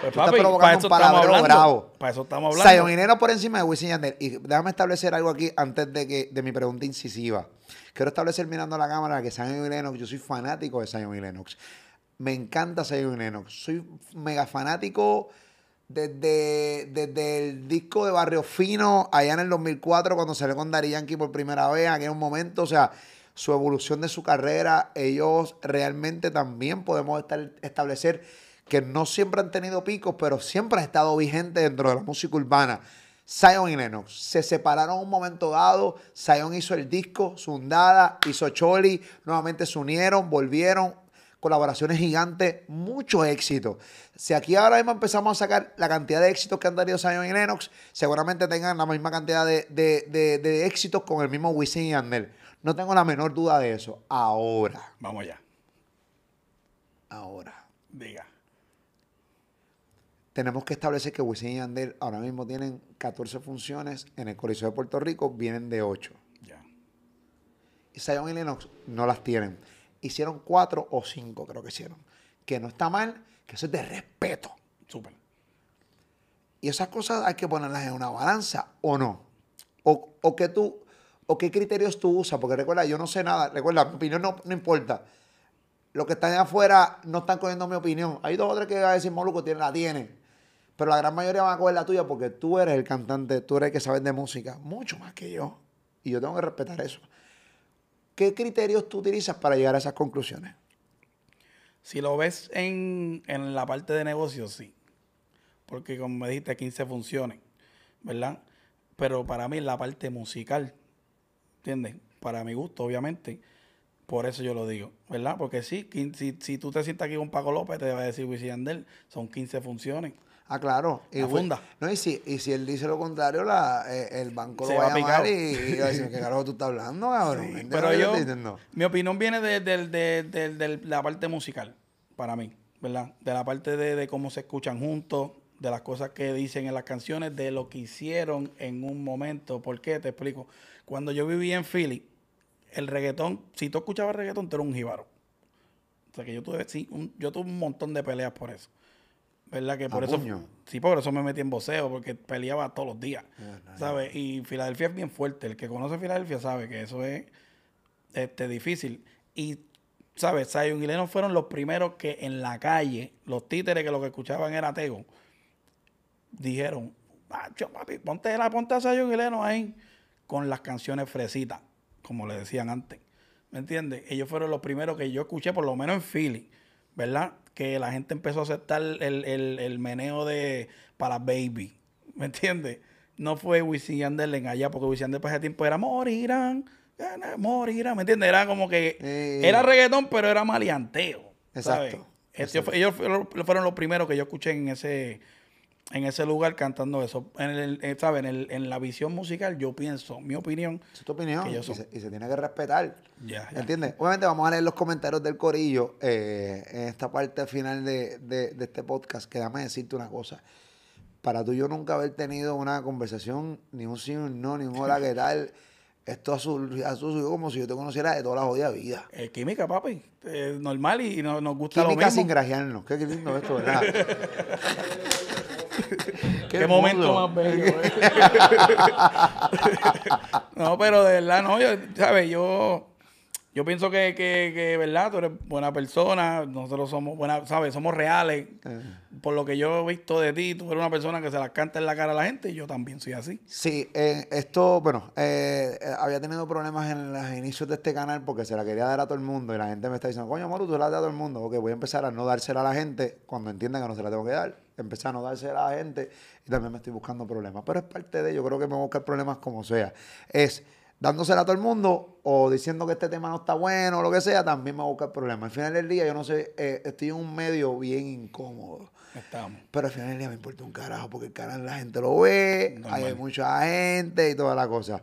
Tú estás papi, provocando para un eso estamos palabreo hablando. bravo. Para eso estamos hablando. Zion y Lennox por encima de Wisin y Yandel. Y déjame establecer algo aquí antes de que de mi pregunta incisiva. Quiero establecer mirando a la cámara que Zion y Lennox, yo soy fanático de Zion y Lennox. Me encanta Zion y Lennox. Soy mega fanático desde, desde el disco de Barrio Fino, allá en el 2004, cuando salió con Daddy Yankee por primera vez, en aquel momento, o sea, su evolución de su carrera, ellos realmente también podemos estar, establecer que no siempre han tenido picos, pero siempre han estado vigentes dentro de la música urbana. Zion y Lennox se separaron un momento dado. Zion hizo el disco, Sundada, hizo Choli, nuevamente se unieron, volvieron, colaboraciones gigantes, mucho éxito. Si aquí ahora mismo empezamos a sacar la cantidad de éxitos que han tenido Zion y Lennox, seguramente tengan la misma cantidad de, de- de- de éxitos con el mismo Wisin y Yandel. No tengo la menor duda de eso. Ahora, Vamos allá. ahora. Diga. Tenemos que establecer que Wisin y Yandel ahora mismo tienen 14 funciones en el Coliseo de Puerto Rico, vienen de 8. Ya. Y Zion y Lennox no las tienen. Hicieron 4 o 5, creo que hicieron. Que no está mal, que eso es de respeto. Súper. Y esas cosas hay que ponerlas en una balanza, ¿o no? O, o que tú, o qué criterios tú usas, porque recuerda, yo no sé nada, recuerda, mi opinión no, no importa. Los que están afuera no están cogiendo mi opinión. Hay dos o tres que van a decir, Moluco, tiene, la tienen. Pero la gran mayoría van a coger la tuya porque tú eres el cantante, tú eres el que sabes de música, mucho más que yo. Y yo tengo que respetar eso. ¿Qué criterios tú utilizas para llegar a esas conclusiones? Si lo ves en, en la parte de negocios, sí. porque como me dijiste, 15 funciones, ¿verdad? Pero para mí la parte musical, ¿entiendes? Para mi gusto, obviamente. Por eso yo lo digo, ¿verdad? Porque sí, si, si tú te sientas aquí con Paco López, te va a decir Wisin Yandel, son 15 funciones. Ah, claro. Y, funda. No, y si, y si él dice lo contrario, la, eh, el banco lo va, a llamar y, y, va a decir, ¿qué carajo tú estás hablando, cabrón? pero yo, mi opinión viene de, de, la parte musical, para mí, ¿verdad? De la parte de, cómo se escuchan juntos, de las cosas que dicen en las canciones, de lo que hicieron en un momento. ¿Por qué? Te explico. Cuando yo vivía en Philly, el reggaetón, si tú escuchabas reggaetón, tú eras un jíbaro. O sea que yo tuve, sí, yo tuve un montón de peleas por eso. ¿Verdad? Que por eso. Sí, por eso me metí en voceo, porque peleaba todos los días. ¿Sabes? Y Filadelfia es bien fuerte. El que conoce Filadelfia sabe que eso es este, difícil. Y, ¿sabes? Zion y Lennon fueron los primeros que en la calle, los títeres que lo que escuchaban era Tego, dijeron, papi, ponte, la, ponte a Zion y Lennon ahí con las canciones fresitas, como le decían antes. ¿Me entiendes? Ellos fueron los primeros que yo escuché, por lo menos en Philly, ¿verdad? Que la gente empezó a aceptar el, meneo de para baby. ¿Me entiendes? No fue Wisin Yandel en allá, porque Wisin Yandel para ese tiempo era morirán, morirán, ¿me entiendes? Era como que era reggaetón, pero era maleanteo. Exacto. Este, ellos fueron los primeros que yo escuché en ese en ese lugar cantando eso. En, el, eh, En, el, en la visión musical, yo pienso, mi opinión. Es tu opinión. y, se, tiene que respetar. Ya, ¿Entiendes? Obviamente, vamos a leer los comentarios del Corillo eh, en esta parte final de, de, este podcast. Que déjame decirte una cosa. Para tú y yo nunca haber tenido una conversación, ni un sí, ni un no, ni un hola, ¿qué tal? Esto ha sucedido como si yo te conociera de toda la jodida vida. Es química, papi. normal y, nos gusta química lo mismo. sin grajearnos. Qué lindo esto, ¿verdad? Qué, momento más bello. Eh. no, pero de verdad, no, yo, ¿sabes? Yo, yo pienso que, que, que, ¿verdad? Tú eres buena persona, nosotros somos buenas, ¿sabes? Somos reales. Eh. Por lo que yo he visto de ti, tú eres una persona que se las canta en la cara a la gente y yo también soy así. Sí, eh, esto, bueno, había tenido problemas en los inicios de este canal porque se la quería dar a todo el mundo y la gente me está diciendo, coño, amor, tú la das a todo el mundo. Ok, voy a empezar a no dársela a la gente cuando entiendan que no se la tengo que dar empecé a no darse a la gente y también me estoy buscando problemas. Pero es parte de ello, creo que me voy a buscar problemas como sea. Es dándosela a todo el mundo o diciendo que este tema no está bueno o lo que sea, también me voy a buscar problemas. Al final del día, yo no sé, eh, estoy en un medio bien incómodo. Estamos. Pero al final del día me importa un carajo porque el canal la gente lo ve, hay mucha gente y toda la cosa.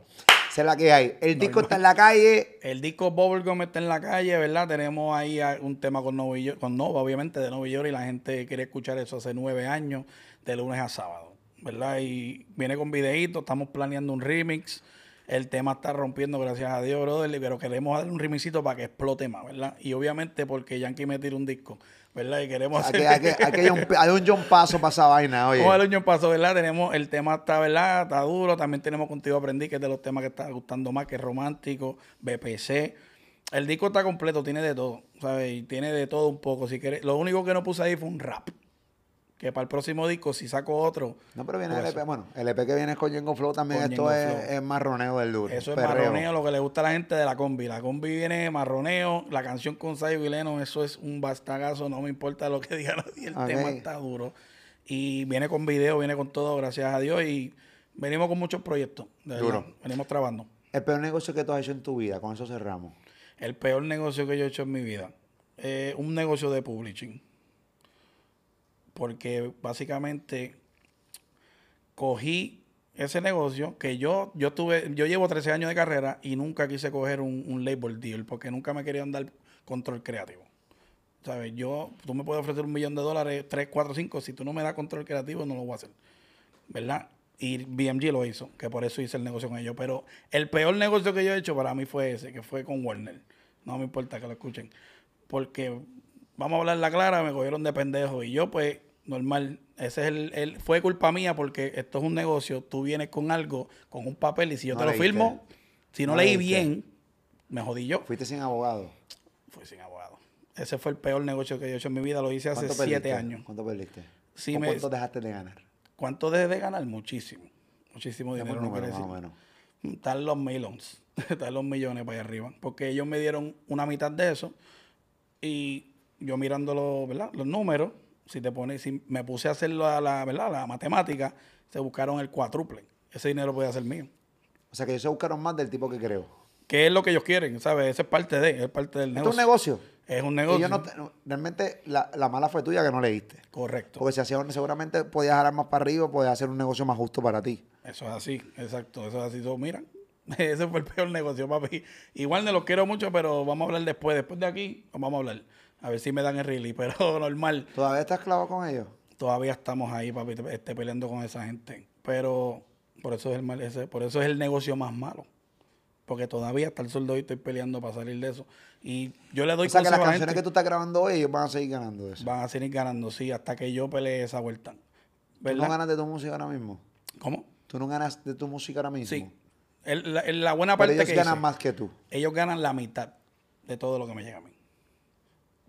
Esa es la que hay. El disco está en la calle. El disco Bubblegum está en la calle, ¿verdad? Tenemos ahí un tema con Nova, con Nova obviamente, de Nueva York, y la gente quiere escuchar eso hace nueve años, de lunes a sábado, ¿verdad? Y viene con videitos, estamos planeando un remix. El tema está rompiendo, gracias a Dios, brother, pero queremos darle un remixito para que explote más, ¿verdad? Y obviamente porque Yankee me tira un disco ¿verdad? Y queremos hacer... Hay, que, hay, un, hay un John Paso para esa vaina, oye. A un John Paso, ¿verdad? Tenemos, el tema está, ¿verdad? Está duro. También tenemos Contigo Aprendí, que es de los temas que está gustando más, que es romántico, BPC. El disco está completo, tiene de todo, ¿sabes? Y tiene de todo un poco. Si quieres, lo único que no puse ahí fue un rap que para el próximo disco, si saco otro. No, pero viene el EP. Bueno, el EP que viene con Yengo Flow también, esto es, marroneo del duro. Eso es marroneo, lo que le gusta a la gente de la combi. La combi viene marroneo, la canción con Sayo Vileno, eso es un bastagazo, no me importa lo que diga nadie, el tema está duro. Y viene con video, viene con todo, gracias a Dios. Y venimos con muchos proyectos. duro. Venimos trabajando. El peor negocio que tú has hecho en tu vida, con eso cerramos. El peor negocio que yo he hecho en mi vida. un negocio de publishing porque básicamente cogí ese negocio que yo, yo tuve, yo llevo 13 años de carrera y nunca quise coger un, label deal porque nunca me querían dar control creativo. ¿Sabes? Yo, tú me puedes ofrecer un millón de dólares, 3, 4, 5, si tú no me das control creativo no lo voy a hacer. ¿Verdad? Y BMG lo hizo, que por eso hice el negocio con ellos. Pero el peor negocio que yo he hecho para mí fue ese, que fue con Warner. No me importa que lo escuchen. Porque vamos a hablar la clara, me cogieron de pendejo. Y yo, pues, normal, ese es el, fue culpa mía porque esto es un negocio, tú vienes con algo, con un papel, y si yo te lo firmo, si no, leí bien, me jodí yo. Fuiste sin abogado. Fui sin abogado. Ese fue el peor negocio que yo he hecho en mi vida, lo hice hace siete años. ¿Cuánto perdiste? Sí ¿Cuánto dejaste de ganar? ¿Cuánto dejé de ganar? Muchísimo. Muchísimo dinero. no más o menos. Están los millions, están los millones para allá arriba. Porque ellos me dieron una mitad de eso y yo mirando los, ¿verdad? los números, si te pones, si me puse a hacer la, la, ¿verdad? la matemática, se buscaron el cuádruple. Ese dinero podía ser mío. O sea que ellos se buscaron más del tipo que creo. ¿Qué es lo que ellos quieren? ¿Sabes? Esa es parte de, es parte del negocio. es un negocio. Es un Y negocio. yo no no- realmente la, la mala fue tuya que no leíste. Correcto. Porque si hacías seguramente podías jalar más para arriba, podías hacer un negocio más justo para ti. Eso es así, exacto. Eso es así. So, mira, ese fue el peor negocio, papi. Igual me los quiero mucho, pero vamos a hablar después. Después de aquí, vamos a hablar. A ver si me dan el release, pero normal. ¿Todavía estás clavado con ellos? Todavía estamos ahí, papi, este, peleando con esa gente. Pero por eso es el mal, ese- por eso es el negocio más malo. Porque todavía hasta el sueldo hoy estoy peleando para salir de eso. Y yo le doy O sea que las canciones gente. que tú estás grabando hoy, ellos van a seguir ganando de eso. Van a seguir ganando, sí, hasta que yo pelee esa vuelta. ¿Tú no ganas de tu música ahora mismo? ¿Cómo? ¿Tú no ganas de tu música ahora mismo? Sí. El- la, el- la buena Pero parte ellos que ganan hice, más que tú. ellos ganan la mitad de todo lo que me llega a mí.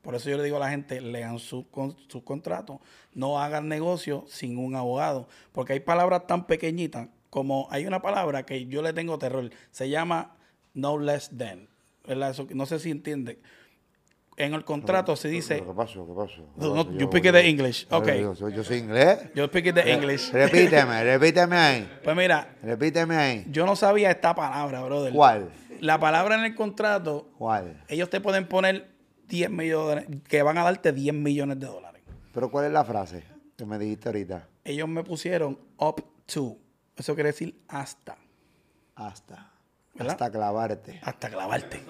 Por eso yo le digo a la gente, lean sus con- sus contratos, no hagan negocio sin un abogado, porque hay palabras tan pequeñitas como hay una palabra que yo le tengo terror, se llama no less than. no sé si entiende. En el contrato se dice, ¿Qué pasó? ¿Qué pasó? ¿Qué No, pasó? you Yo- speak it in English. yo- Okay. Yo, soy inglés. yo speak it the English. Repíteme, repíteme ahí. Pues mira, Repíteme ahí. yo no sabía esta palabra, brother. ¿Cuál? La palabra en el contrato ¿Cuál? ellos te pueden poner 10 millones, que van a darte 10 millones de dólares. Pero ¿cuál es la frase que me dijiste ahorita? Ellos me pusieron up to. Eso quiere decir hasta. Hasta. ¿Verdad? Hasta clavarte. Hasta clavarte.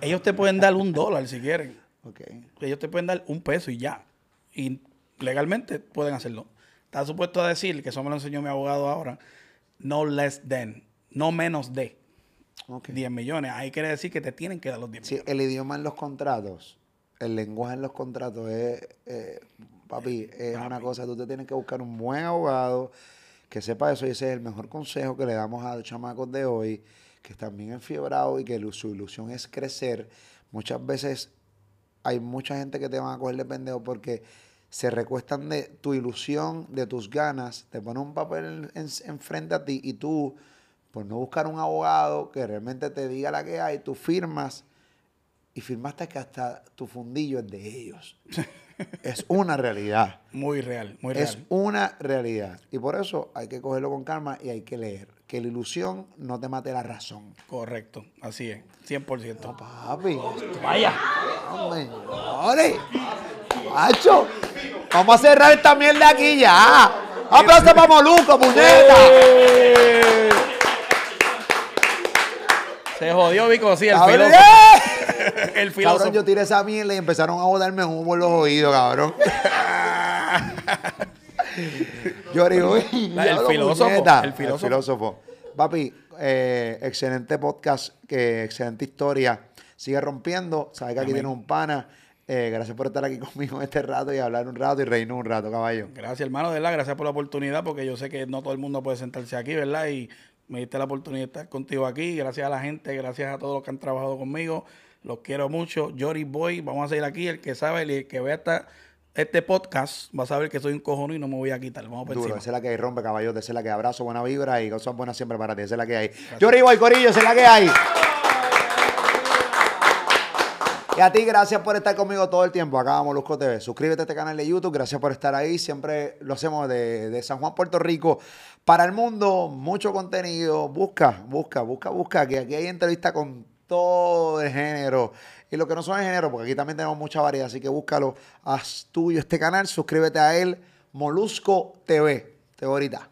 Ellos te pueden dar un dólar si quieren. Ok. Ellos te pueden dar un peso y ya. Y legalmente pueden hacerlo. Está supuesto a decir, que eso me lo enseñó mi abogado ahora, no less than, no menos de ok. 10 millones. Ahí quiere decir que te tienen que dar los 10 Sí, millones. el idioma en los contratos, el lenguaje en los contratos es, eh, papi, es una cosa, tú te tienes que buscar un buen abogado que sepa eso y ese es el mejor consejo que le damos a los chamacos de hoy, que están bien enfiebrados y que su ilusión es crecer. Muchas veces hay mucha gente que te van a coger de pendejo porque se recuestan de tu ilusión, de tus ganas, te ponen un papel en- enfrente a ti y tú, por no buscar un abogado que realmente te diga la que hay, tú firmas y firmaste que hasta tu fundillo es de ellos. es una realidad. Muy real, muy Es real. una realidad. Y por eso hay que cogerlo con calma y hay que leer. Que la ilusión no te mate la razón. Correcto, así es, 100%. Papi, Vaya. hombre. Macho, vamos a cerrar esta mierda aquí ya. Aplauso para Moluco, puñeta. Se jodió Vico, sí, el filósofo. El filósofo. Cabrón, yo tiré esa mierda y empezaron a joderme humo por los oídos, cabrón. yo digo, La- el filósofo, el filósofo. filósofo. Papi, eh, excelente podcast, excelente historia. Sigue rompiendo. Sabes que aquí tienes un pana. Eh, gracias por estar aquí conmigo este rato y hablar un rato y reírnos un rato, caballo. Gracias, hermano, de verdad, gracias por la oportunidad, porque yo sé que no todo el mundo puede sentarse aquí, ¿verdad? Y me diste la oportunidad de estar contigo aquí. Gracias a la gente, gracias a todos los que han trabajado conmigo. Los quiero mucho. Jory Boy, vamos a seguir aquí. El que sabe, el que vea esta, este podcast, va a saber que soy un cojono y no me voy a quitar. Vamos por Duro, esa es la que hay, rompe caballos, esa es la que abrazo, buena vibra y cosas buenas siempre para ti, esa es la que hay. Yo voy, Corillo, esa es la que hay. Y a ti, gracias por estar conmigo todo el tiempo. Acá Molusco TV. Suscríbete a este canal de YouTube. Gracias por estar ahí. Siempre lo hacemos de, de San Juan, Puerto Rico, para el mundo. Mucho contenido. Busca, busca, busca, busca. Que aquí hay entrevistas con todo el género. Y lo que no son el género, porque aquí también tenemos mucha variedad. Así que búscalo. Haz tuyo este canal. Suscríbete a él. Molusco TV. Te ahorita.